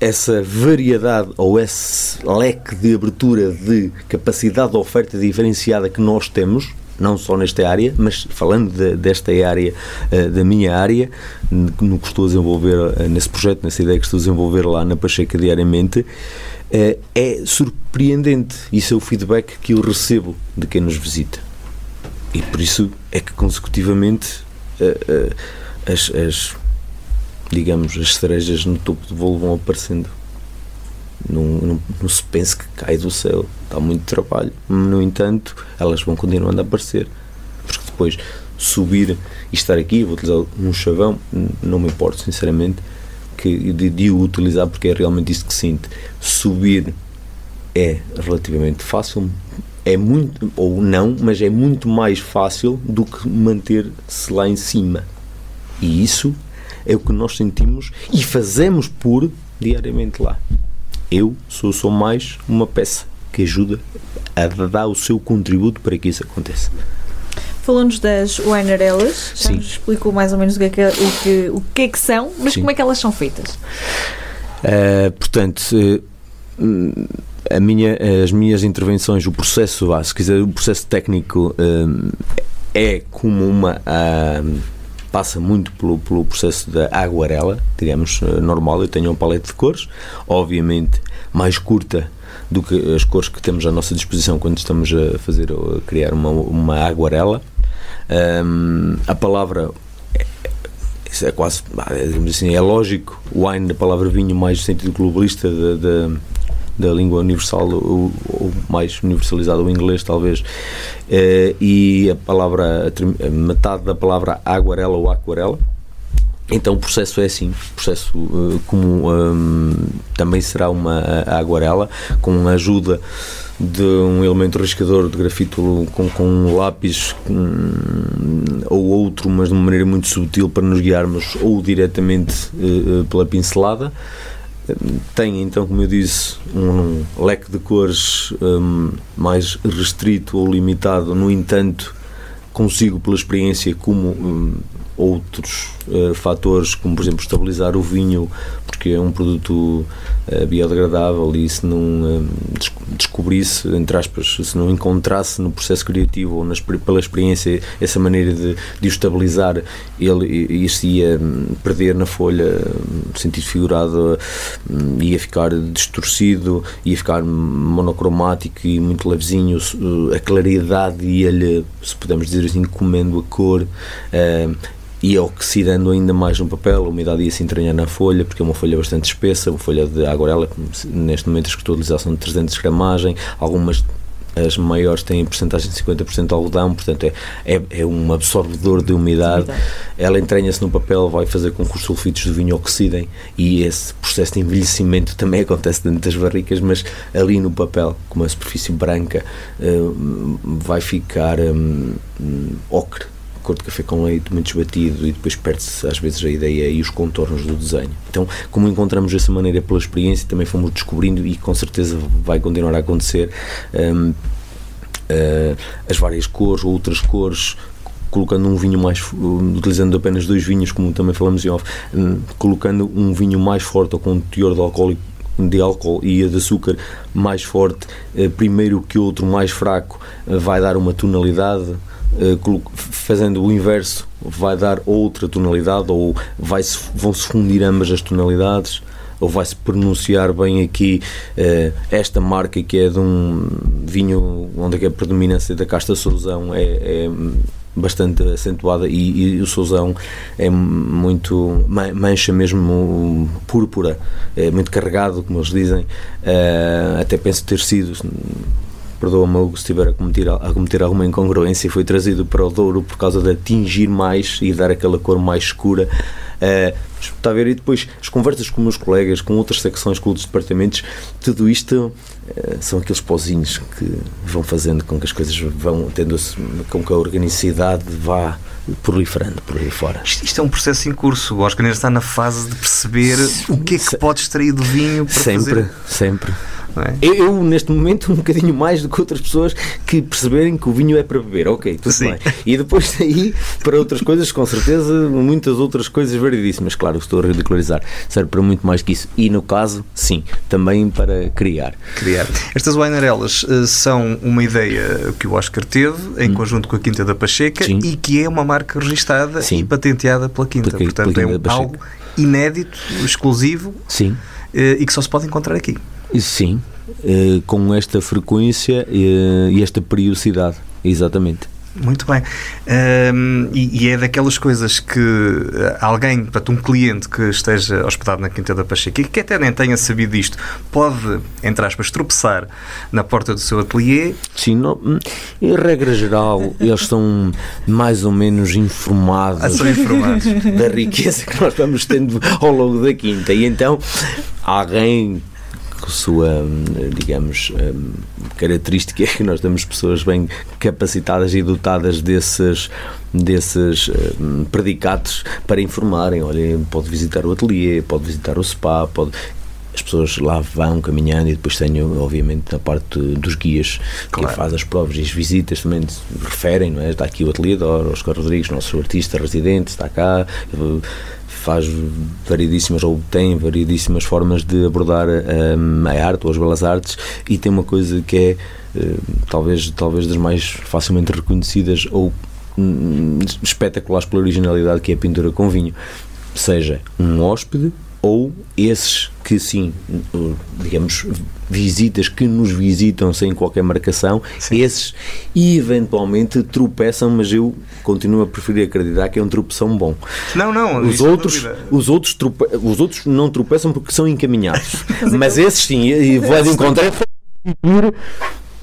essa variedade ou esse leque de abertura de capacidade de oferta diferenciada que nós temos, não só nesta área, mas falando de, desta área, uh, da minha área, no que estou a desenvolver uh, nesse projeto, nessa ideia que estou a desenvolver lá na Pacheca diariamente, é surpreendente. Isso é o feedback que eu recebo de quem nos visita. E por isso é que consecutivamente as, as, digamos, as cerejas no topo do bolo vão aparecendo. Não, se pense que cai do céu, dá muito trabalho. No entanto, elas vão continuando a aparecer. Porque depois subir e estar aqui, vou utilizar um chavão, não me importa, sinceramente, que de, de o utilizar porque é realmente isso que sinto. Subir é relativamente fácil, é muito, ou não, mas é muito mais fácil do que manter-se lá em cima. E isso é o que nós sentimos e fazemos por diariamente lá. Eu sou só mais uma peça que ajuda a dar o seu contributo para que isso aconteça. Falou-nos das winerelas, já Sim. nos explicou mais ou menos o que, é, o que, o que, é que são, mas Sim. como é que elas são feitas? Uh, portanto, uh, minha, as minhas intervenções, o processo, ah, se quiser, o processo técnico uh, é como uma passa muito pelo, pelo processo da aguarela, digamos, normal. Eu tenho uma paleta de cores, obviamente mais curta do que as cores que temos à nossa disposição quando estamos a fazer a criar uma, uma aguarela. Um, a palavra é, é, é quase, digamos assim, é lógico, wine, a palavra vinho, mais no sentido globalista da, da língua universal ou, mais universalizado o inglês talvez uh, e a palavra metade da palavra aguarela ou aquarela então o processo é assim, o processo uh, como um, também será uma aguarela com a ajuda de um elemento riscador de grafite com, com um lápis um, ou outro, mas de uma maneira muito sutil para nos guiarmos ou diretamente uh, pela pincelada. Tem então, como eu disse, um, leque de cores um, mais restrito ou limitado, no entanto, consigo, pela experiência, como um, outros uh, fatores, como por exemplo estabilizar o vinho, porque é um produto uh, biodegradável e se não uh, descobrisse, entre aspas, se não encontrasse no processo criativo ou nas, pela experiência essa maneira de, de o estabilizar, ele isso ia hum, perder na folha, no sentido figurado, um, ia ficar distorcido, ia ficar monocromático e muito levezinho, a claridade ia-lhe, se podemos dizer assim, comendo a cor ia oxidando ainda mais no papel, a umidade ia se entranhar na folha, porque é uma folha bastante espessa, uma folha de aguarela, neste momento as que estou a utilizar são de 300 gramagem, algumas as maiores têm porcentagem de 50% de algodão, portanto é, é, é, um absorvedor de umidade. Ela entranha-se no papel, vai fazer com que os sulfitos do vinho oxidem e esse processo de envelhecimento também [laughs] acontece dentro das barricas, mas ali no papel, com uma superfície branca, uh, vai ficar um, um, ocre cor de café com leite muito esbatido e depois perde-se às vezes a ideia e os contornos do desenho. Então, como encontramos dessa maneira pela experiência, também fomos descobrindo e com certeza vai continuar a acontecer um, uh, eh, as várias cores, outras cores, colocando um vinho mais utilizando apenas dois vinhos como também falamos em off um, colocando um vinho mais forte ou com um teor de álcool de álcool e de açúcar mais forte uh, primeiro que outro mais fraco uh, vai dar uma tonalidade eh, fazendo o inverso vai dar outra tonalidade ou vai -se, vão se fundir ambas as tonalidades ou vai-se pronunciar bem aqui uh, esta marca que é de um vinho onde é a predominância da casta Sousão é, é bastante acentuada e, e, o Sousão é muito mancha mesmo púrpura é muito carregado como eles dizem uh, até penso ter sido perdoa-me se estiver a cometer, a cometer alguma incongruência, foi trazido para o Douro por causa de atingir mais e dar aquela cor mais escura. Uh, está a ver? E depois as conversas com meus colegas, com outras secções, com outros departamentos, tudo isto uh, são aqueles pozinhos que vão fazendo com que as coisas vão tendo com que a organicidade vá proliferando por aí fora. Isto, isto, é um processo em curso. O Oscar está na fase de perceber o que é que pode extrair do vinho para sempre, fazer... sempre. É? Eu, eu, neste momento, [laughs] um bocadinho mais do que outras pessoas que perceberem que o vinho é para beber, ok, tudo Sim. bem. E depois [laughs] daí, para outras coisas, com certeza, muitas outras coisas variedíssimas. Claro, estou a ridicularizar, serve para muito mais que isso. E no caso, sim, também para criar. Criar. Estas winerelas uh, são uma ideia que o Oscar teve em hum. conjunto com a Quinta da Pacheca sim. e que é uma marca registada sim. e patenteada pela Quinta. Porque, Portanto, pela Quinta é algo inédito, exclusivo. Sim. Uh, e que só se pode encontrar aqui. Sim, eh, com esta frequência eh, e esta periodicidade, exatamente. Muito bem. Um, e, e, é daquelas coisas que eh, alguém, portanto, um cliente que esteja hospedado na Quinta da Pacheca e que até nem tenha sabido isto, pode, entre aspas, tropeçar na porta do seu ateliê. Sim, não, em regra geral, eles estão mais ou menos informados, ah, são informados. da riqueza que nós vamos tendo ao longo da Quinta. E então, alguém sua, digamos, hum, característica é que nós temos pessoas bem capacitadas e dotadas desses, desses hum, predicatos para informarem. Olha, pode visitar o ateliê, pode visitar o spa, pode, as pessoas lá vão caminhando e depois tenho, obviamente, a parte dos guias claro. que faz as provas e as visitas também referem, não é? Está aqui o ateliê de Oscar Rodrigues, nosso artista residente, está cá faz variedíssimas ou tem variedíssimas formas de abordar um, a arte ou as belas artes e tem uma coisa que é uh, talvez talvez das mais facilmente reconhecidas ou um, espetaculares pela originalidade que é a pintura com vinho. Seja um hóspede ou esses que sim, digamos, visitas que nos visitam sem qualquer marcação, sim. esses eventualmente tropeçam, mas eu continuo a preferir acreditar que é um tropeção bom. Não, não, os outros, os outros, trope, os outros não tropeçam porque são encaminhados, [laughs] mas esses sim, e [laughs] vou encontrar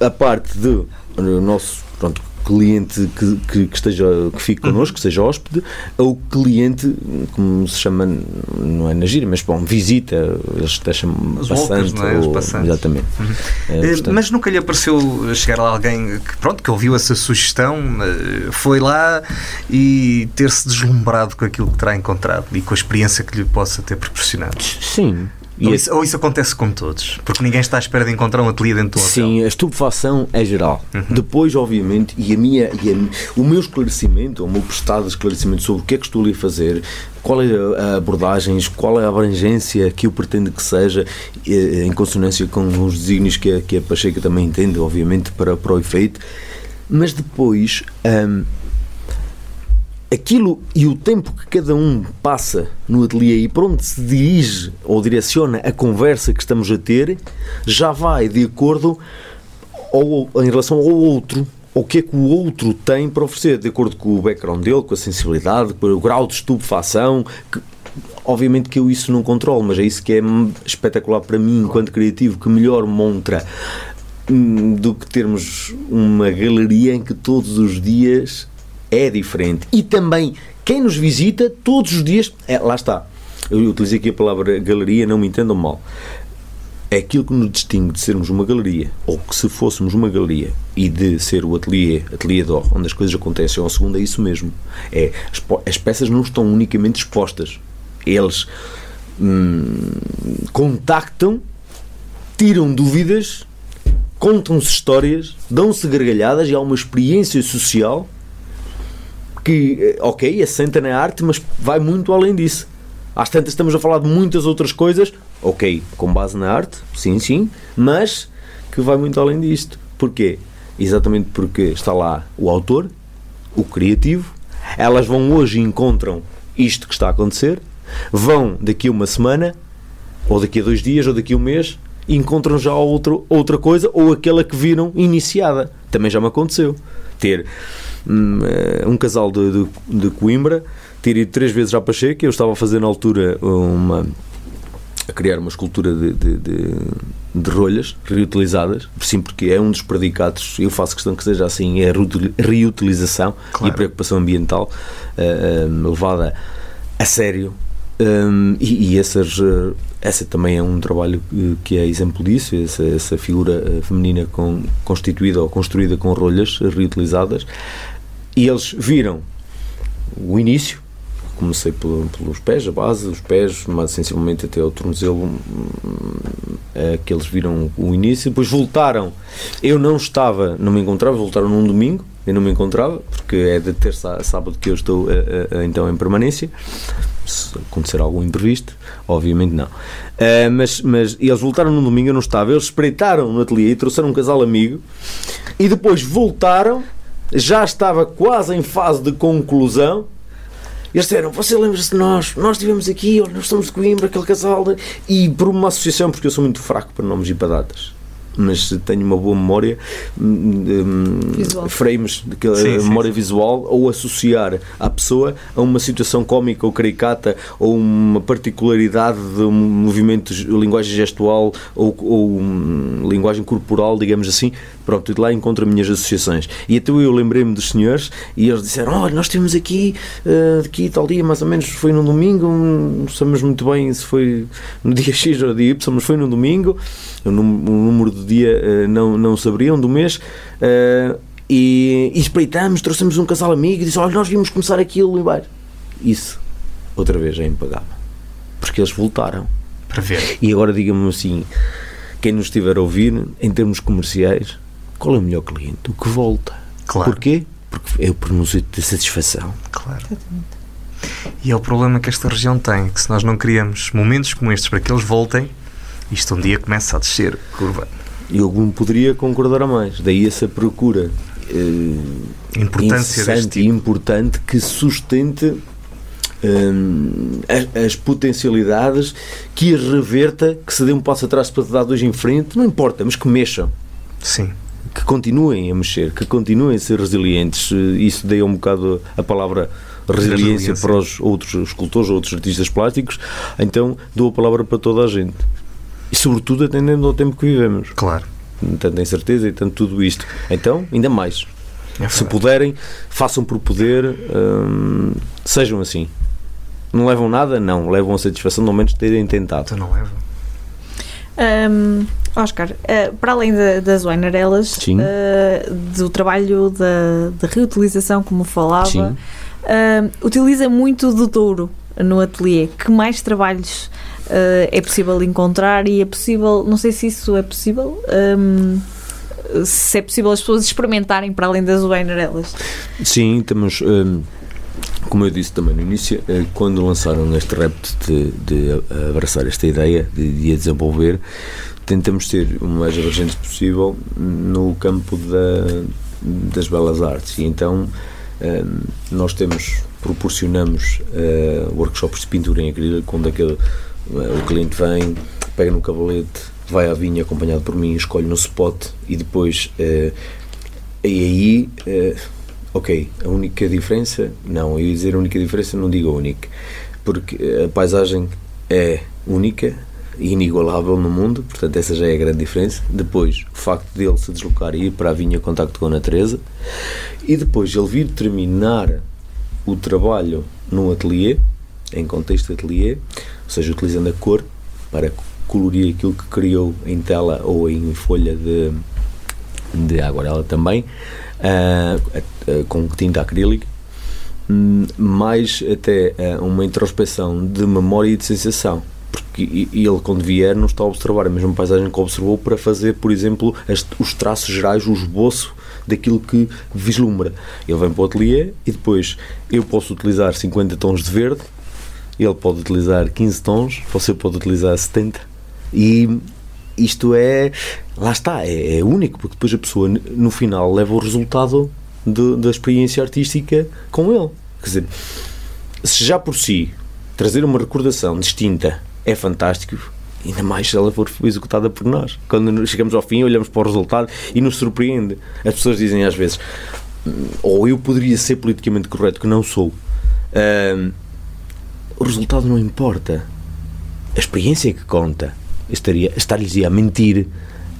a parte do nosso pronto, cliente que, que, que, esteja, que fique connosco, que seja hóspede, ou cliente, como se chama, não é na gira, mas bom, visita, eles deixam passante. Walkers, é? ou, passantes. Exatamente. Uhum. É, portanto, mas nunca lhe apareceu chegar lá alguém que, pronto, que ouviu essa sugestão, eh, foi lá e ter-se deslumbrado com aquilo que terá encontrado e com a experiência que lhe possa ter proporcionado? Sim, ou isso, ou isso, acontece com todos? Porque ninguém está à espera de encontrar um ateliê dentro do hotel. Sim, a estupefação é geral. Uhum. Depois, obviamente, e, a minha, e a, o meu esclarecimento, o meu prestado esclarecimento sobre o que é que estou ali a fazer, qual é a abordagem, qual é a abrangência que eu pretendo que seja, eh, em consonância com os desígnios que a, que a Pacheca também entende, obviamente, para, para o efeito. Mas depois. Hum, aquilo e o tempo que cada um passa no ateliê e para onde se dirige ou direciona a conversa que estamos a ter já vai de acordo ou em relação ao outro o que é que o outro tem para oferecer, de acordo com o background dele, com a sensibilidade, com o grau de estupefação. Que, obviamente que eu isso não controlo, mas é isso que é espetacular para mim, enquanto criativo, que melhor montra hum, do que termos uma galeria em que todos os dias é diferente. E também, quem nos visita, todos os dias. É, lá está. Eu utilizei aqui a palavra galeria, não me entendam mal é aquilo que nos distingue de sermos uma galeria, ou que se fôssemos uma galeria e de ser o ateliê, ateliê d'or, onde as coisas acontecem ao segundo, é isso mesmo. É, as, as peças não estão unicamente expostas. Eles hum, contactam, tiram dúvidas, contam-se histórias, dão-se gargalhadas e há uma experiência social que, eh, ok, assenta na arte, mas vai muito além disso. Às tantas estamos a falar de muitas outras coisas, ok, com base na arte, sim, sim, mas que vai muito além disto. Porquê? Exatamente porque está lá o autor, o criativo, elas vão hoje e encontram isto que está a acontecer, vão daqui a uma semana, ou daqui a dois dias, ou daqui a um mês, e encontram já outro, outra coisa, ou aquela que viram iniciada. Também já me aconteceu. Ter um casal de, de, de Coimbra ter ido três vezes à Pacheco. Eu estava a fazer na altura uma. a criar uma escultura de, de, de, de rolhas reutilizadas, sim, porque é um dos predicados, eu faço questão que seja assim, é a reutilização claro. e a preocupação ambiental uh, uh, levada a sério. Um, e, e essas, uh, essa também é um trabalho que é exemplo disso, essa, essa figura feminina com, constituída ou construída com rolhas reutilizadas. E eles viram o início, comecei pelos pés, a base, os pés, mas sensivelmente até ao tornozelo, é, que eles viram o início, depois voltaram. Eu não estava, não me encontrava, voltaram num domingo, eu não me encontrava, porque é de terça a sábado que eu estou a, a, a, então em permanência. Se acontecer algum imprevisto, obviamente não. Uh, mas, mas eles voltaram num domingo, eu não estava. Eles espreitaram no ateliê e trouxeram um casal amigo e depois voltaram. Já estava quase em fase de conclusão eles disseram, você lembra-se de nós? Nós estivemos aqui, nós estamos de Coimbra, aquele casal. E por uma associação, porque eu sou muito fraco para nomes e para datas mas tenho uma boa memória, um, frames, daquela sim, memória sim. visual, ou associar a pessoa a uma situação cómica ou caricata, ou uma particularidade de um movimento, linguagem gestual ou, ou um, linguagem corporal, digamos assim. Pronto, e lá encontro as minhas associações. E então eu lembrei-me dos senhores e eles disseram: Olha, nós temos aqui, uh, aqui tal dia, mais ou menos, foi no domingo, não sabemos muito bem se foi no dia X ou dia Y, mas foi no domingo o número do dia uh, não, não saberiam, do mês, uh, e, e espreitamos, trouxemos um casal amigo e disse: Olha, nós vimos começar aquilo e vai. Isso, outra vez, é impagável. Porque eles voltaram. Para ver. E agora diga-me assim: quem nos estiver a ouvir, em termos comerciais, qual é o melhor cliente? O que volta. Claro. Porquê? Porque é o pronúncio de satisfação. Claro. E é o problema que esta região tem, que se nós não criamos momentos como estes para que eles voltem, isto um dia começa a descer curva. Eu não poderia concordar a mais. Daí essa procura eh, Importância incessante e importante que sustente eh, as, as, potencialidades, que as reverta, que se dê um passo atrás para dar dois em frente, não importa, mas que mexam. Sim. Que continuem a mexer, que continuem a ser resilientes. Isso dei um bocado a palavra resiliência, resiliência. para os outros escultores, outros artistas plásticos. Então dou a palavra para toda a gente e, sobretudo, atendendo ao tempo que vivemos. Claro. Tanta incerteza e tanto tudo isto. Então, ainda mais. É Se puderem, façam por poder, hum, sejam assim. Não levam nada? Não. Levam a satisfação, de ao menos, terem tentado. Então não levam. Um, Oscar, uh, para além da, das Weinerelas, uh, do trabalho da, de reutilização, como falava, uh, utiliza muito do touro no ateliê. Que mais trabalhos uh, é possível encontrar e é possível, não sei se isso é possível, um, se é possível as pessoas experimentarem para além das Weinerelas. Sim, temos. Um, como eu disse também no início, eh, quando lançaram este repto de, de abraçar esta ideia, de, de a desenvolver, tentamos ser o mais abrangente possível no campo da, das belas artes. E então um, nós temos, proporcionamos uh, workshops de pintura em acrílico, onde aquele o cliente vem, pega no cavalete, vai à vinha acompanhado por mim, escolhe no spot e depois eh, E aí, eh, ok, a única diferença, não, eu ia dizer a única diferença, não digo a única, porque a paisagem é única inigualável no mundo, portanto essa já é a grande diferença. Depois, o facto dele se deslocar e ir para a vinha contacto com a natureza, e depois ele vir terminar o trabalho no ateliê, em contexto de ateliê, ou seja, utilizando a cor para colorir aquilo que criou em tela ou em folha de, de aguarela também, uh, uh, com tinta acrílica, um, mais até uh, uma introspeção de memória e de sensação. Porque ele, quando vier, não está a observar a mesma paisagem que observou para fazer, por exemplo, os traços gerais, o esboço daquilo que vislumbra. Ele vem para o ateliê e depois eu posso utilizar 50 tons de verde, ele pode utilizar 15 tons, você pode utilizar 70 e isto é, lá está, é, é único, porque depois a pessoa no final leva o resultado de, da experiência artística com ele. Quer dizer, se já por si trazer uma recordação distinta é fantástico, ainda mais se ela for executada por nós. Quando chegamos ao fim, olhamos para o resultado e nos surpreende. As pessoas dizem às vezes, ou eu poderia ser politicamente correto, que não sou. O resultado não importa. A experiência é que conta estaria, estar-lhes a mentir,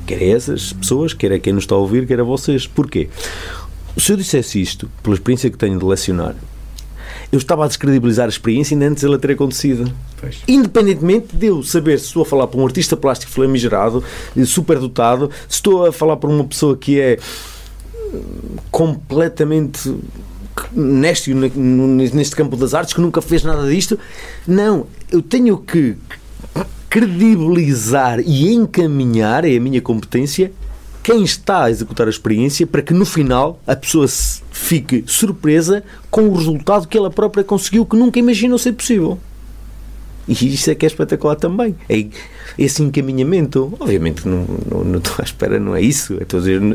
quer a essas pessoas, quer a quem nos está a ouvir, quer a vocês. Porquê? Se eu dissesse isto, pela experiência que tenho de lecionar, eu estava a descredibilizar a experiência ainda antes dela ter acontecido. Pois. Independentemente de eu saber se estou a falar para um artista plástico flamigerado, superdotado, se estou a falar para uma pessoa que é completamente neste, neste campo das artes, que nunca fez nada disto. Não, eu tenho que credibilizar e encaminhar, é a minha competência, quem está a executar a experiência para que no final a pessoa fique surpresa com o resultado que ela própria conseguiu que nunca imaginou ser possível. E isso é que é espetacular também. É esse encaminhamento. Obviamente, não, não, não estou à espera, não é isso.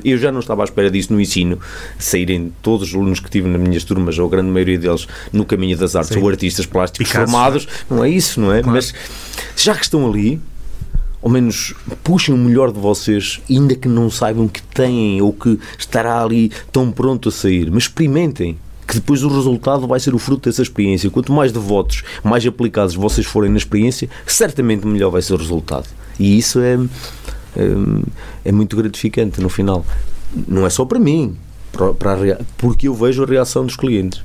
Eu já não estava à espera disso no ensino, saírem todos os alunos que tive nas minhas turmas, ou a grande maioria deles, no caminho das artes, Sim. ou artistas plásticos Picasso, formados. Não é isso, não é? Claro. Mas já que estão ali, ao menos puxem o melhor de vocês, ainda que não saibam que têm ou que estará ali tão pronto a sair, mas experimentem que depois o resultado vai ser o fruto dessa experiência. Quanto mais devotos, mais aplicados vocês forem na experiência, certamente melhor vai ser o resultado. E isso é, é, é muito gratificante no final. Não é só para mim, para, para porque eu vejo a reação dos clientes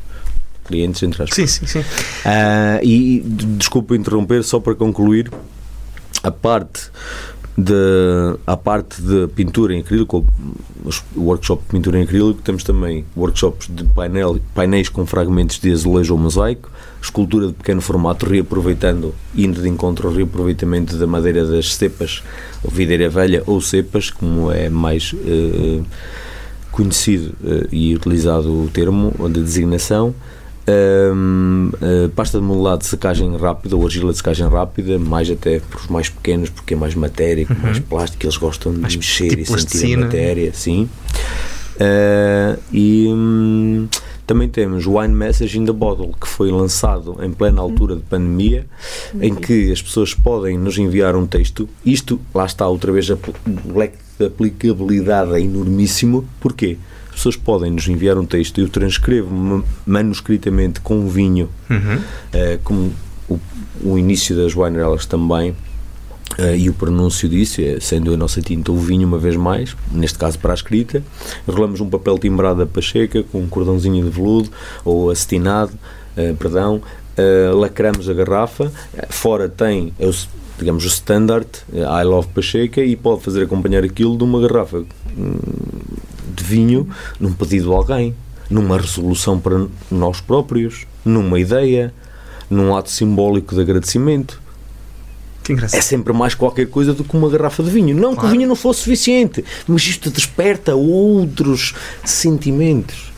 clientes entre aspas. Sim, sim, sim. Uh, e desculpa interromper, só para concluir, a parte de, a parte de pintura em acrílico, o workshop de pintura em acrílico, temos também workshops de painel, painéis com fragmentos de azulejo ou mosaico, escultura de pequeno formato, reaproveitando, indo de encontro ao reaproveitamento da madeira das cepas, ou videira velha ou cepas, como é mais eh, conhecido eh, e utilizado o termo, de designação, um, uh, pasta de modelado de secagem rápida ou argila de secagem rápida, mais até para os mais pequenos, porque é mais matéria, uhum. mais plástico, eles gostam de mais mexer tipo e sentir a matéria, sim. Uh, e um, também temos o Wine Message in the Bottle, que foi lançado em plena altura de pandemia, em que as pessoas podem nos enviar um texto. Isto, lá está outra vez, o leque de aplicabilidade é enormíssimo. Porquê? Pessoas podem nos enviar um texto, eu transcrevo manuscritamente com vinho, uhum. uh, como o, o, início das winerelas também, uh, e o pronúncio disso, é, sendo a nossa tinta o vinho uma vez mais, neste caso para a escrita, enrolamos um papel timbrado a pacheca com um cordãozinho de veludo ou acetinado, uh, perdão, lacramos a garrafa, fora tem digamos, o standard I Love Pacheca e pode fazer acompanhar aquilo de uma garrafa hum, de vinho num pedido a alguém, numa resolução para nós próprios, numa ideia, num ato simbólico de agradecimento. É sempre mais qualquer coisa do que uma garrafa de vinho. Não claro. que o vinho não fosse suficiente, mas isto desperta outros sentimentos.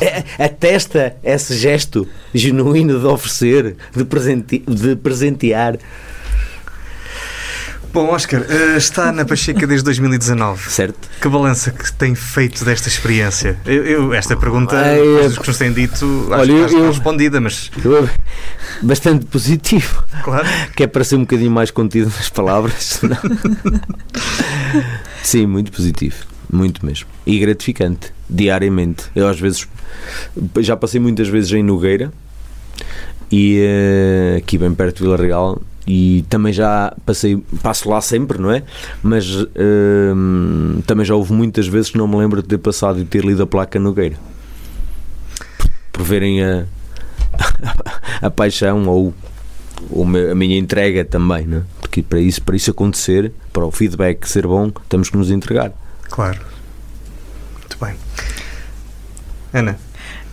É, atesta esse gesto genuíno de oferecer, de, presente, de presentear Bom, Oscar, uh, está na Pacheca desde 2019. Certo. Que balança que tem feito desta experiência? Eu, eu esta pergunta, Ai, os que nos têm dito, acho, olha, acho eu, respondida, mas. Eu, bastante positivo. Claro. Que é para ser um bocadinho mais contido nas palavras. [laughs] Sim, muito positivo. muito mesmo. E gratificante, diariamente. Eu às vezes já passei muitas vezes em Nogueira e eh, aqui bem perto de Vila Real e também já passei, passo lá sempre, não é? Mas eh, também já houve muitas vezes que não me lembro de ter passado e ter lido a placa Nogueira por, por verem a, [laughs] a paixão ou, ou a minha entrega também, não é? Porque para isso, para isso acontecer, para o feedback ser bom, temos que nos entregar. Claro. Muito bem. Ana,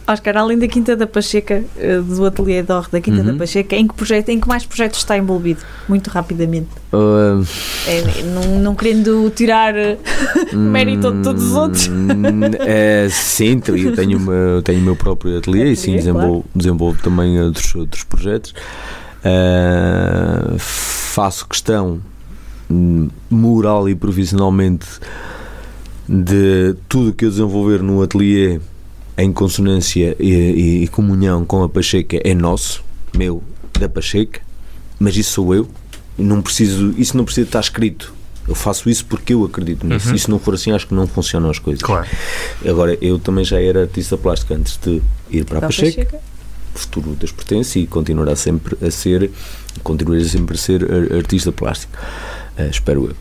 Oscar, além da Quinta da Pacheca, eh, do Ateliê Dor da Quinta Uhum. da Pacheca, em que, projeto, em que mais projetos está envolvido? Muito rapidamente. Ah, É, não, não querendo tirar eh, [laughs] mérito de todos os outros. [laughs] É, sim, eu tenho, uma- tenho o meu próprio ateliê e sim, desenvolvo, desenvolvo também outros, outros projetos. Ah, faço questão hum, moral e profissionalmente de tudo que eu desenvolver no ateliê em consonância e, e- e comunhão com a Pacheca é nosso, meu, da Pacheca, mas isso sou eu. Não preciso, isso não precisa estar escrito. Eu faço isso porque eu acredito nisso. Uhum. E se não for assim, acho que não funcionam as coisas. claro. Agora, eu também já era artista plástico antes de ir para a Pacheca. Pacheca. Futuro das pertence e continuará sempre a ser, continuarei sempre a ser ar- artista plástico. Eh, espero eu.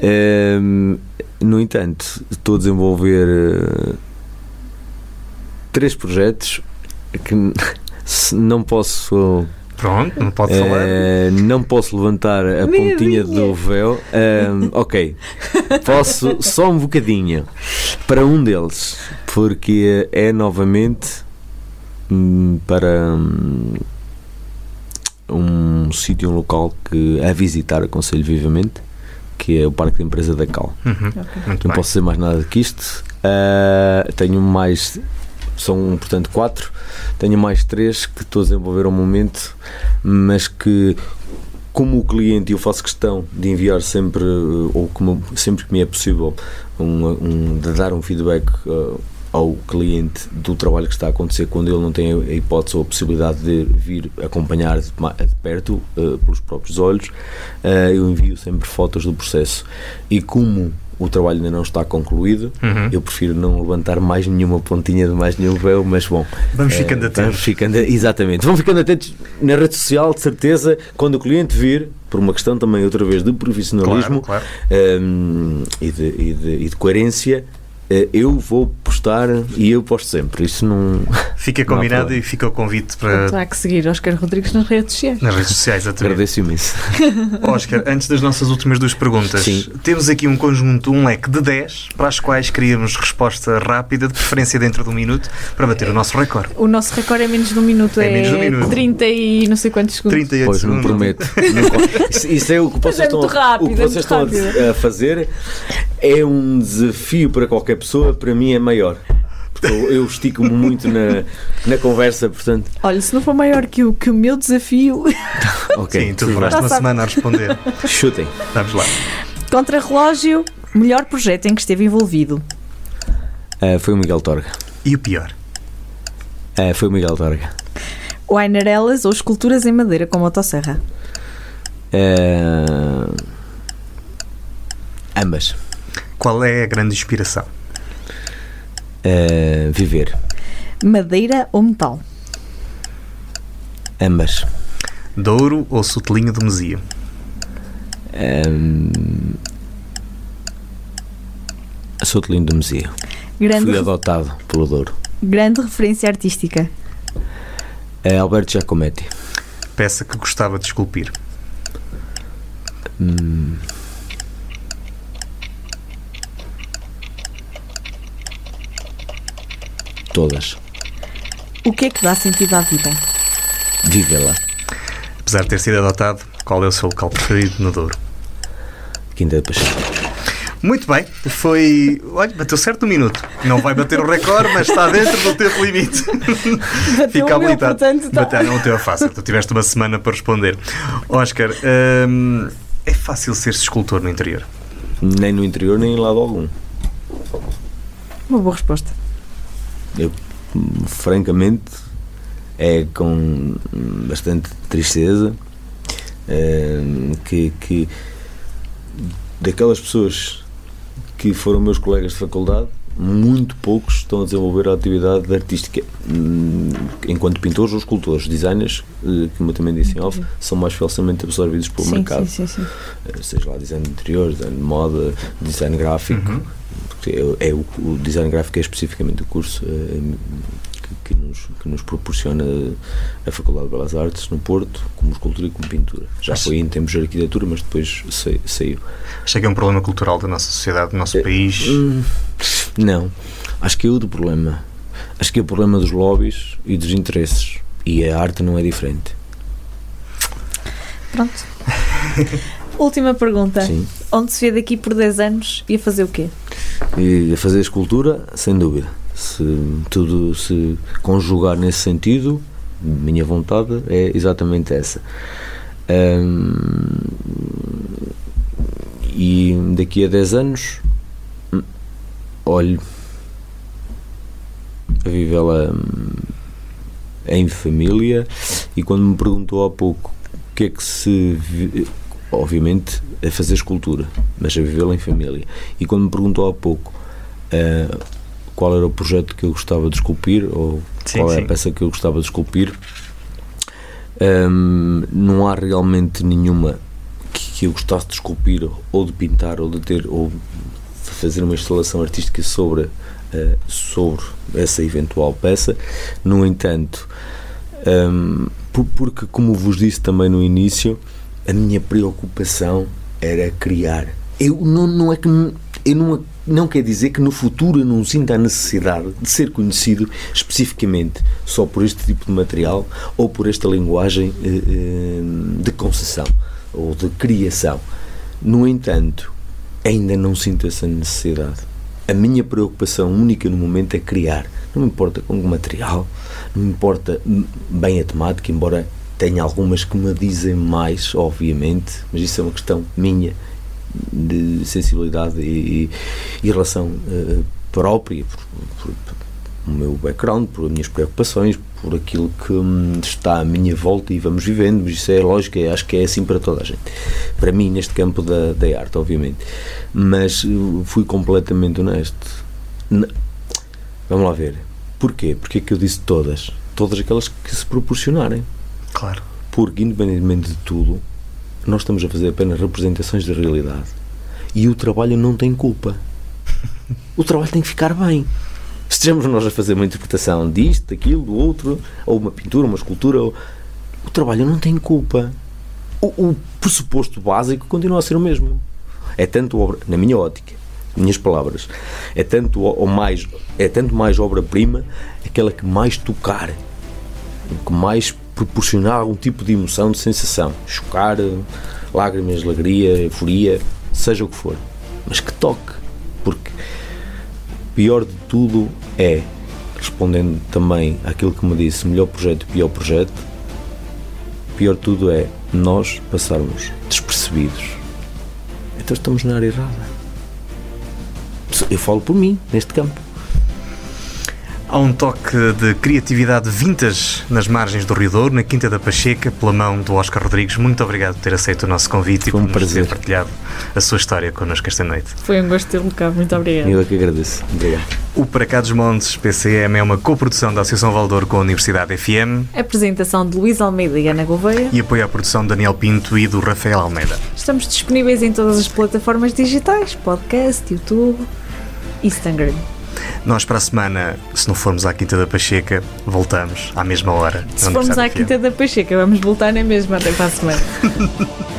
Ehm, no entanto, estou a desenvolver eh, três projetos que [laughs] não posso Pronto, não pode falar. eh, não posso levantar a Meia pontinha vinha. do véu. Ehm, [laughs] ok, posso só um bocadinho para um deles, porque é novamente hum, para hum, um sítio, um local que a visitar aconselho vivamente, que é o Parque de Empresa da Cal. Uhum. Ok. Muito Não bem. posso dizer mais nada do que isto. Ah, tenho mais, são portanto quatro. Tenho mais três que estou a desenvolver ao momento, mas que, como o cliente, eu faço questão de enviar sempre, eh, ou como, sempre que me é possível, um, um- de dar um feedback ah, ao cliente do trabalho que está a acontecer quando ele não tem a hipótese ou a possibilidade de vir acompanhar de, de perto, eh, pelos próprios olhos, eh, eu envio sempre fotos do processo. E como o trabalho ainda não está concluído, Uhum. eu prefiro não levantar mais nenhuma pontinha de mais nenhum véu, mas bom. Vamos eh, ficando Vamos atentos. ficando, exatamente. Vão ficando atentos na rede social, de certeza, quando o cliente vir, por uma questão também, outra vez, de profissionalismo Claro, claro. hum, e, de, e de- e de coerência, eh, eu vou postar e eu posto sempre. Isso não. [laughs] Fica Não combinado problema. e fica o convite para há que seguir Oscar Rodrigues nas redes sociais. nas redes sociais. exatamente. Agradeço imenso. [laughs] Oscar, antes das nossas últimas duas perguntas, Sim. temos aqui um conjunto, um leque de 10, para as quais queríamos resposta rápida, de preferência dentro de um minuto, para bater o nosso recorde. O nosso recorde é menos de um minuto, É é, menos de um minuto. 30 e não sei quantos segundos. 38 Pois não segundos. prometo. [laughs] Não- isso, isso é o que vocês é estão, rápido, o que é vocês estão a fazer. É um desafio para qualquer pessoa, para mim é maior. Eu, eu estico-me muito na, na conversa, portanto. Olha, se não for maior que o, que o meu desafio, [laughs] Ok. Sim, tu demoraste uma sabe. semana a responder. [laughs] Chutem. Vamos lá. contra-relógio, melhor projeto em que esteve envolvido. Ah, foi o Miguel Torga. E o pior? Ah, foi o Miguel Torga. Wainerelas ou esculturas em madeira com motosserra. Ah, ambas. Qual é a grande inspiração? Ah, viver. Madeira ou metal. Ambas. Douro ou Sotelinho do Mesio? Um, sou de museu. Grande, Fui adotado pelo Douro. grande referência artística. É Alberto Giacometti. Peça que gostava de esculpir. Hum. Todas. O que é que dá sentido à vida? Vivê-la. Apesar de ter sido adotado, qual é o seu local preferido no Douro? Quinta de Pacheco. Muito bem, foi. Olha, bateu certo um minuto. Não vai bater o recorde, mas está dentro do tempo limite. Bateu o meu, portanto, tá. Bateu, não, teu é fácil. Tu tiveste uma semana para responder. Oscar, hum, é fácil ser-se escultor no interior? Nem no interior, nem em lado algum. Uma boa resposta. Eu, francamente, é com bastante tristeza hum, que, que daquelas pessoas que foram meus colegas de faculdade, muito poucos estão a desenvolver a atividade artística. Hum, Enquanto pintores ou escultores, designers, eh, como eu também disse em off, são mais facilmente absorvidos pelo Sim, mercado. sim, sim, sim. Eh, seja lá design de interior, design de moda, design gráfico, porque é, é o, o design gráfico é especificamente o curso eh, que, que nos, que nos proporciona a Faculdade de Belas Artes no Porto, como escultura e como pintura. Já Acho- foi em tempos de arquitetura, mas depois sa- saiu. Acho que é um problema cultural da nossa sociedade, do nosso É, país. Hum, Não, acho que é outro problema. Acho que é o problema dos lobbies e dos interesses. E a arte não é diferente. Pronto. [laughs] Última pergunta. Sim. Onde se vê daqui por 10 anos e a fazer o quê? E a fazer escultura, sem dúvida. Se tudo se conjugar nesse sentido, minha vontade é exatamente essa. Hum, e daqui a 10 anos, hum, olho a vivê-la hum, em família. E quando me perguntou há pouco o que é que se. Vi- Obviamente, a fazer escultura, mas a vivê-la em família. E quando me perguntou há pouco eh, qual era o projeto que eu gostava de esculpir ou Sim, qual é a peça que eu gostava de esculpir, hum, não há realmente nenhuma que, que eu gostasse de esculpir ou de pintar ou de ter ou de fazer uma instalação artística sobre, eh, sobre essa eventual peça. No entanto, hum, por- porque, como vos disse também no início, a minha preocupação era criar. Eu não, não é que eu não, não quer dizer que no futuro eu não sinta a necessidade de ser conhecido especificamente só por este tipo de material ou por esta linguagem eh, eh, de concessão ou de criação. No entanto, ainda não sinto essa necessidade. A minha preocupação única no momento é criar. Não me importa com que material, não me importa bem a temática, embora tenha algumas que me dizem mais, obviamente, mas isso é uma questão minha de sensibilidade e, e relação eh, própria, por, por- por o meu background, por minhas preocupações, por aquilo que hum, está à minha volta e vamos vivendo, mas isso é lógico, eu acho que é assim para toda a gente. Para mim, neste campo da, da arte, obviamente. Mas eh, fui completamente honesto. N- Vamos lá ver. Porquê? Porque é que eu disse todas? Todas aquelas que se proporcionarem. Claro. Porque, independentemente de tudo, nós estamos a fazer apenas representações da realidade. E o trabalho não tem culpa. O trabalho tem que ficar bem. Se estejamos nós a fazer uma interpretação disto, daquilo, do outro, ou uma pintura, uma escultura, o trabalho não tem culpa. O, o pressuposto básico continua a ser o mesmo. É tanto obra, na minha ótica, minhas palavras, é tanto ou mais, é tanto mais obra-prima aquela que mais tocar, que mais proporcionar algum tipo de emoção, de sensação, chocar, lágrimas, alegria, euforia, seja o que for, mas que toque, porque pior de tudo é, respondendo também àquilo que me disse, melhor projeto, pior projeto, pior de tudo é nós passarmos despercebidos. Então estamos na área errada. Eu falo por mim, neste campo. Há um toque de criatividade vintage nas margens do Rio Douro, na Quinta da Pacheca, pela mão do Oscar Rodrigues. Muito obrigado por ter aceito o nosso convite Foi e um por nos ter prazer. partilhado a sua história connosco esta noite. Foi um gosto ter-lo cá. Muito obrigada. Eu é que agradeço. Obrigado. O Para Cá dos Montes PCM é uma coprodução da Associação Valdouro com a Universidade FM Apresentação de Luís Almeida e Ana Gouveia. e apoio à produção de Daniel Pinto e do Rafael Almeida. Estamos disponíveis em todas as plataformas digitais: podcast, YouTube, Instagram. Nós, para a semana, se não formos à Quinta da Pacheca, voltamos à mesma hora. Se formos à. Quinta da Pacheca, vamos voltar na mesma até para a semana. [laughs]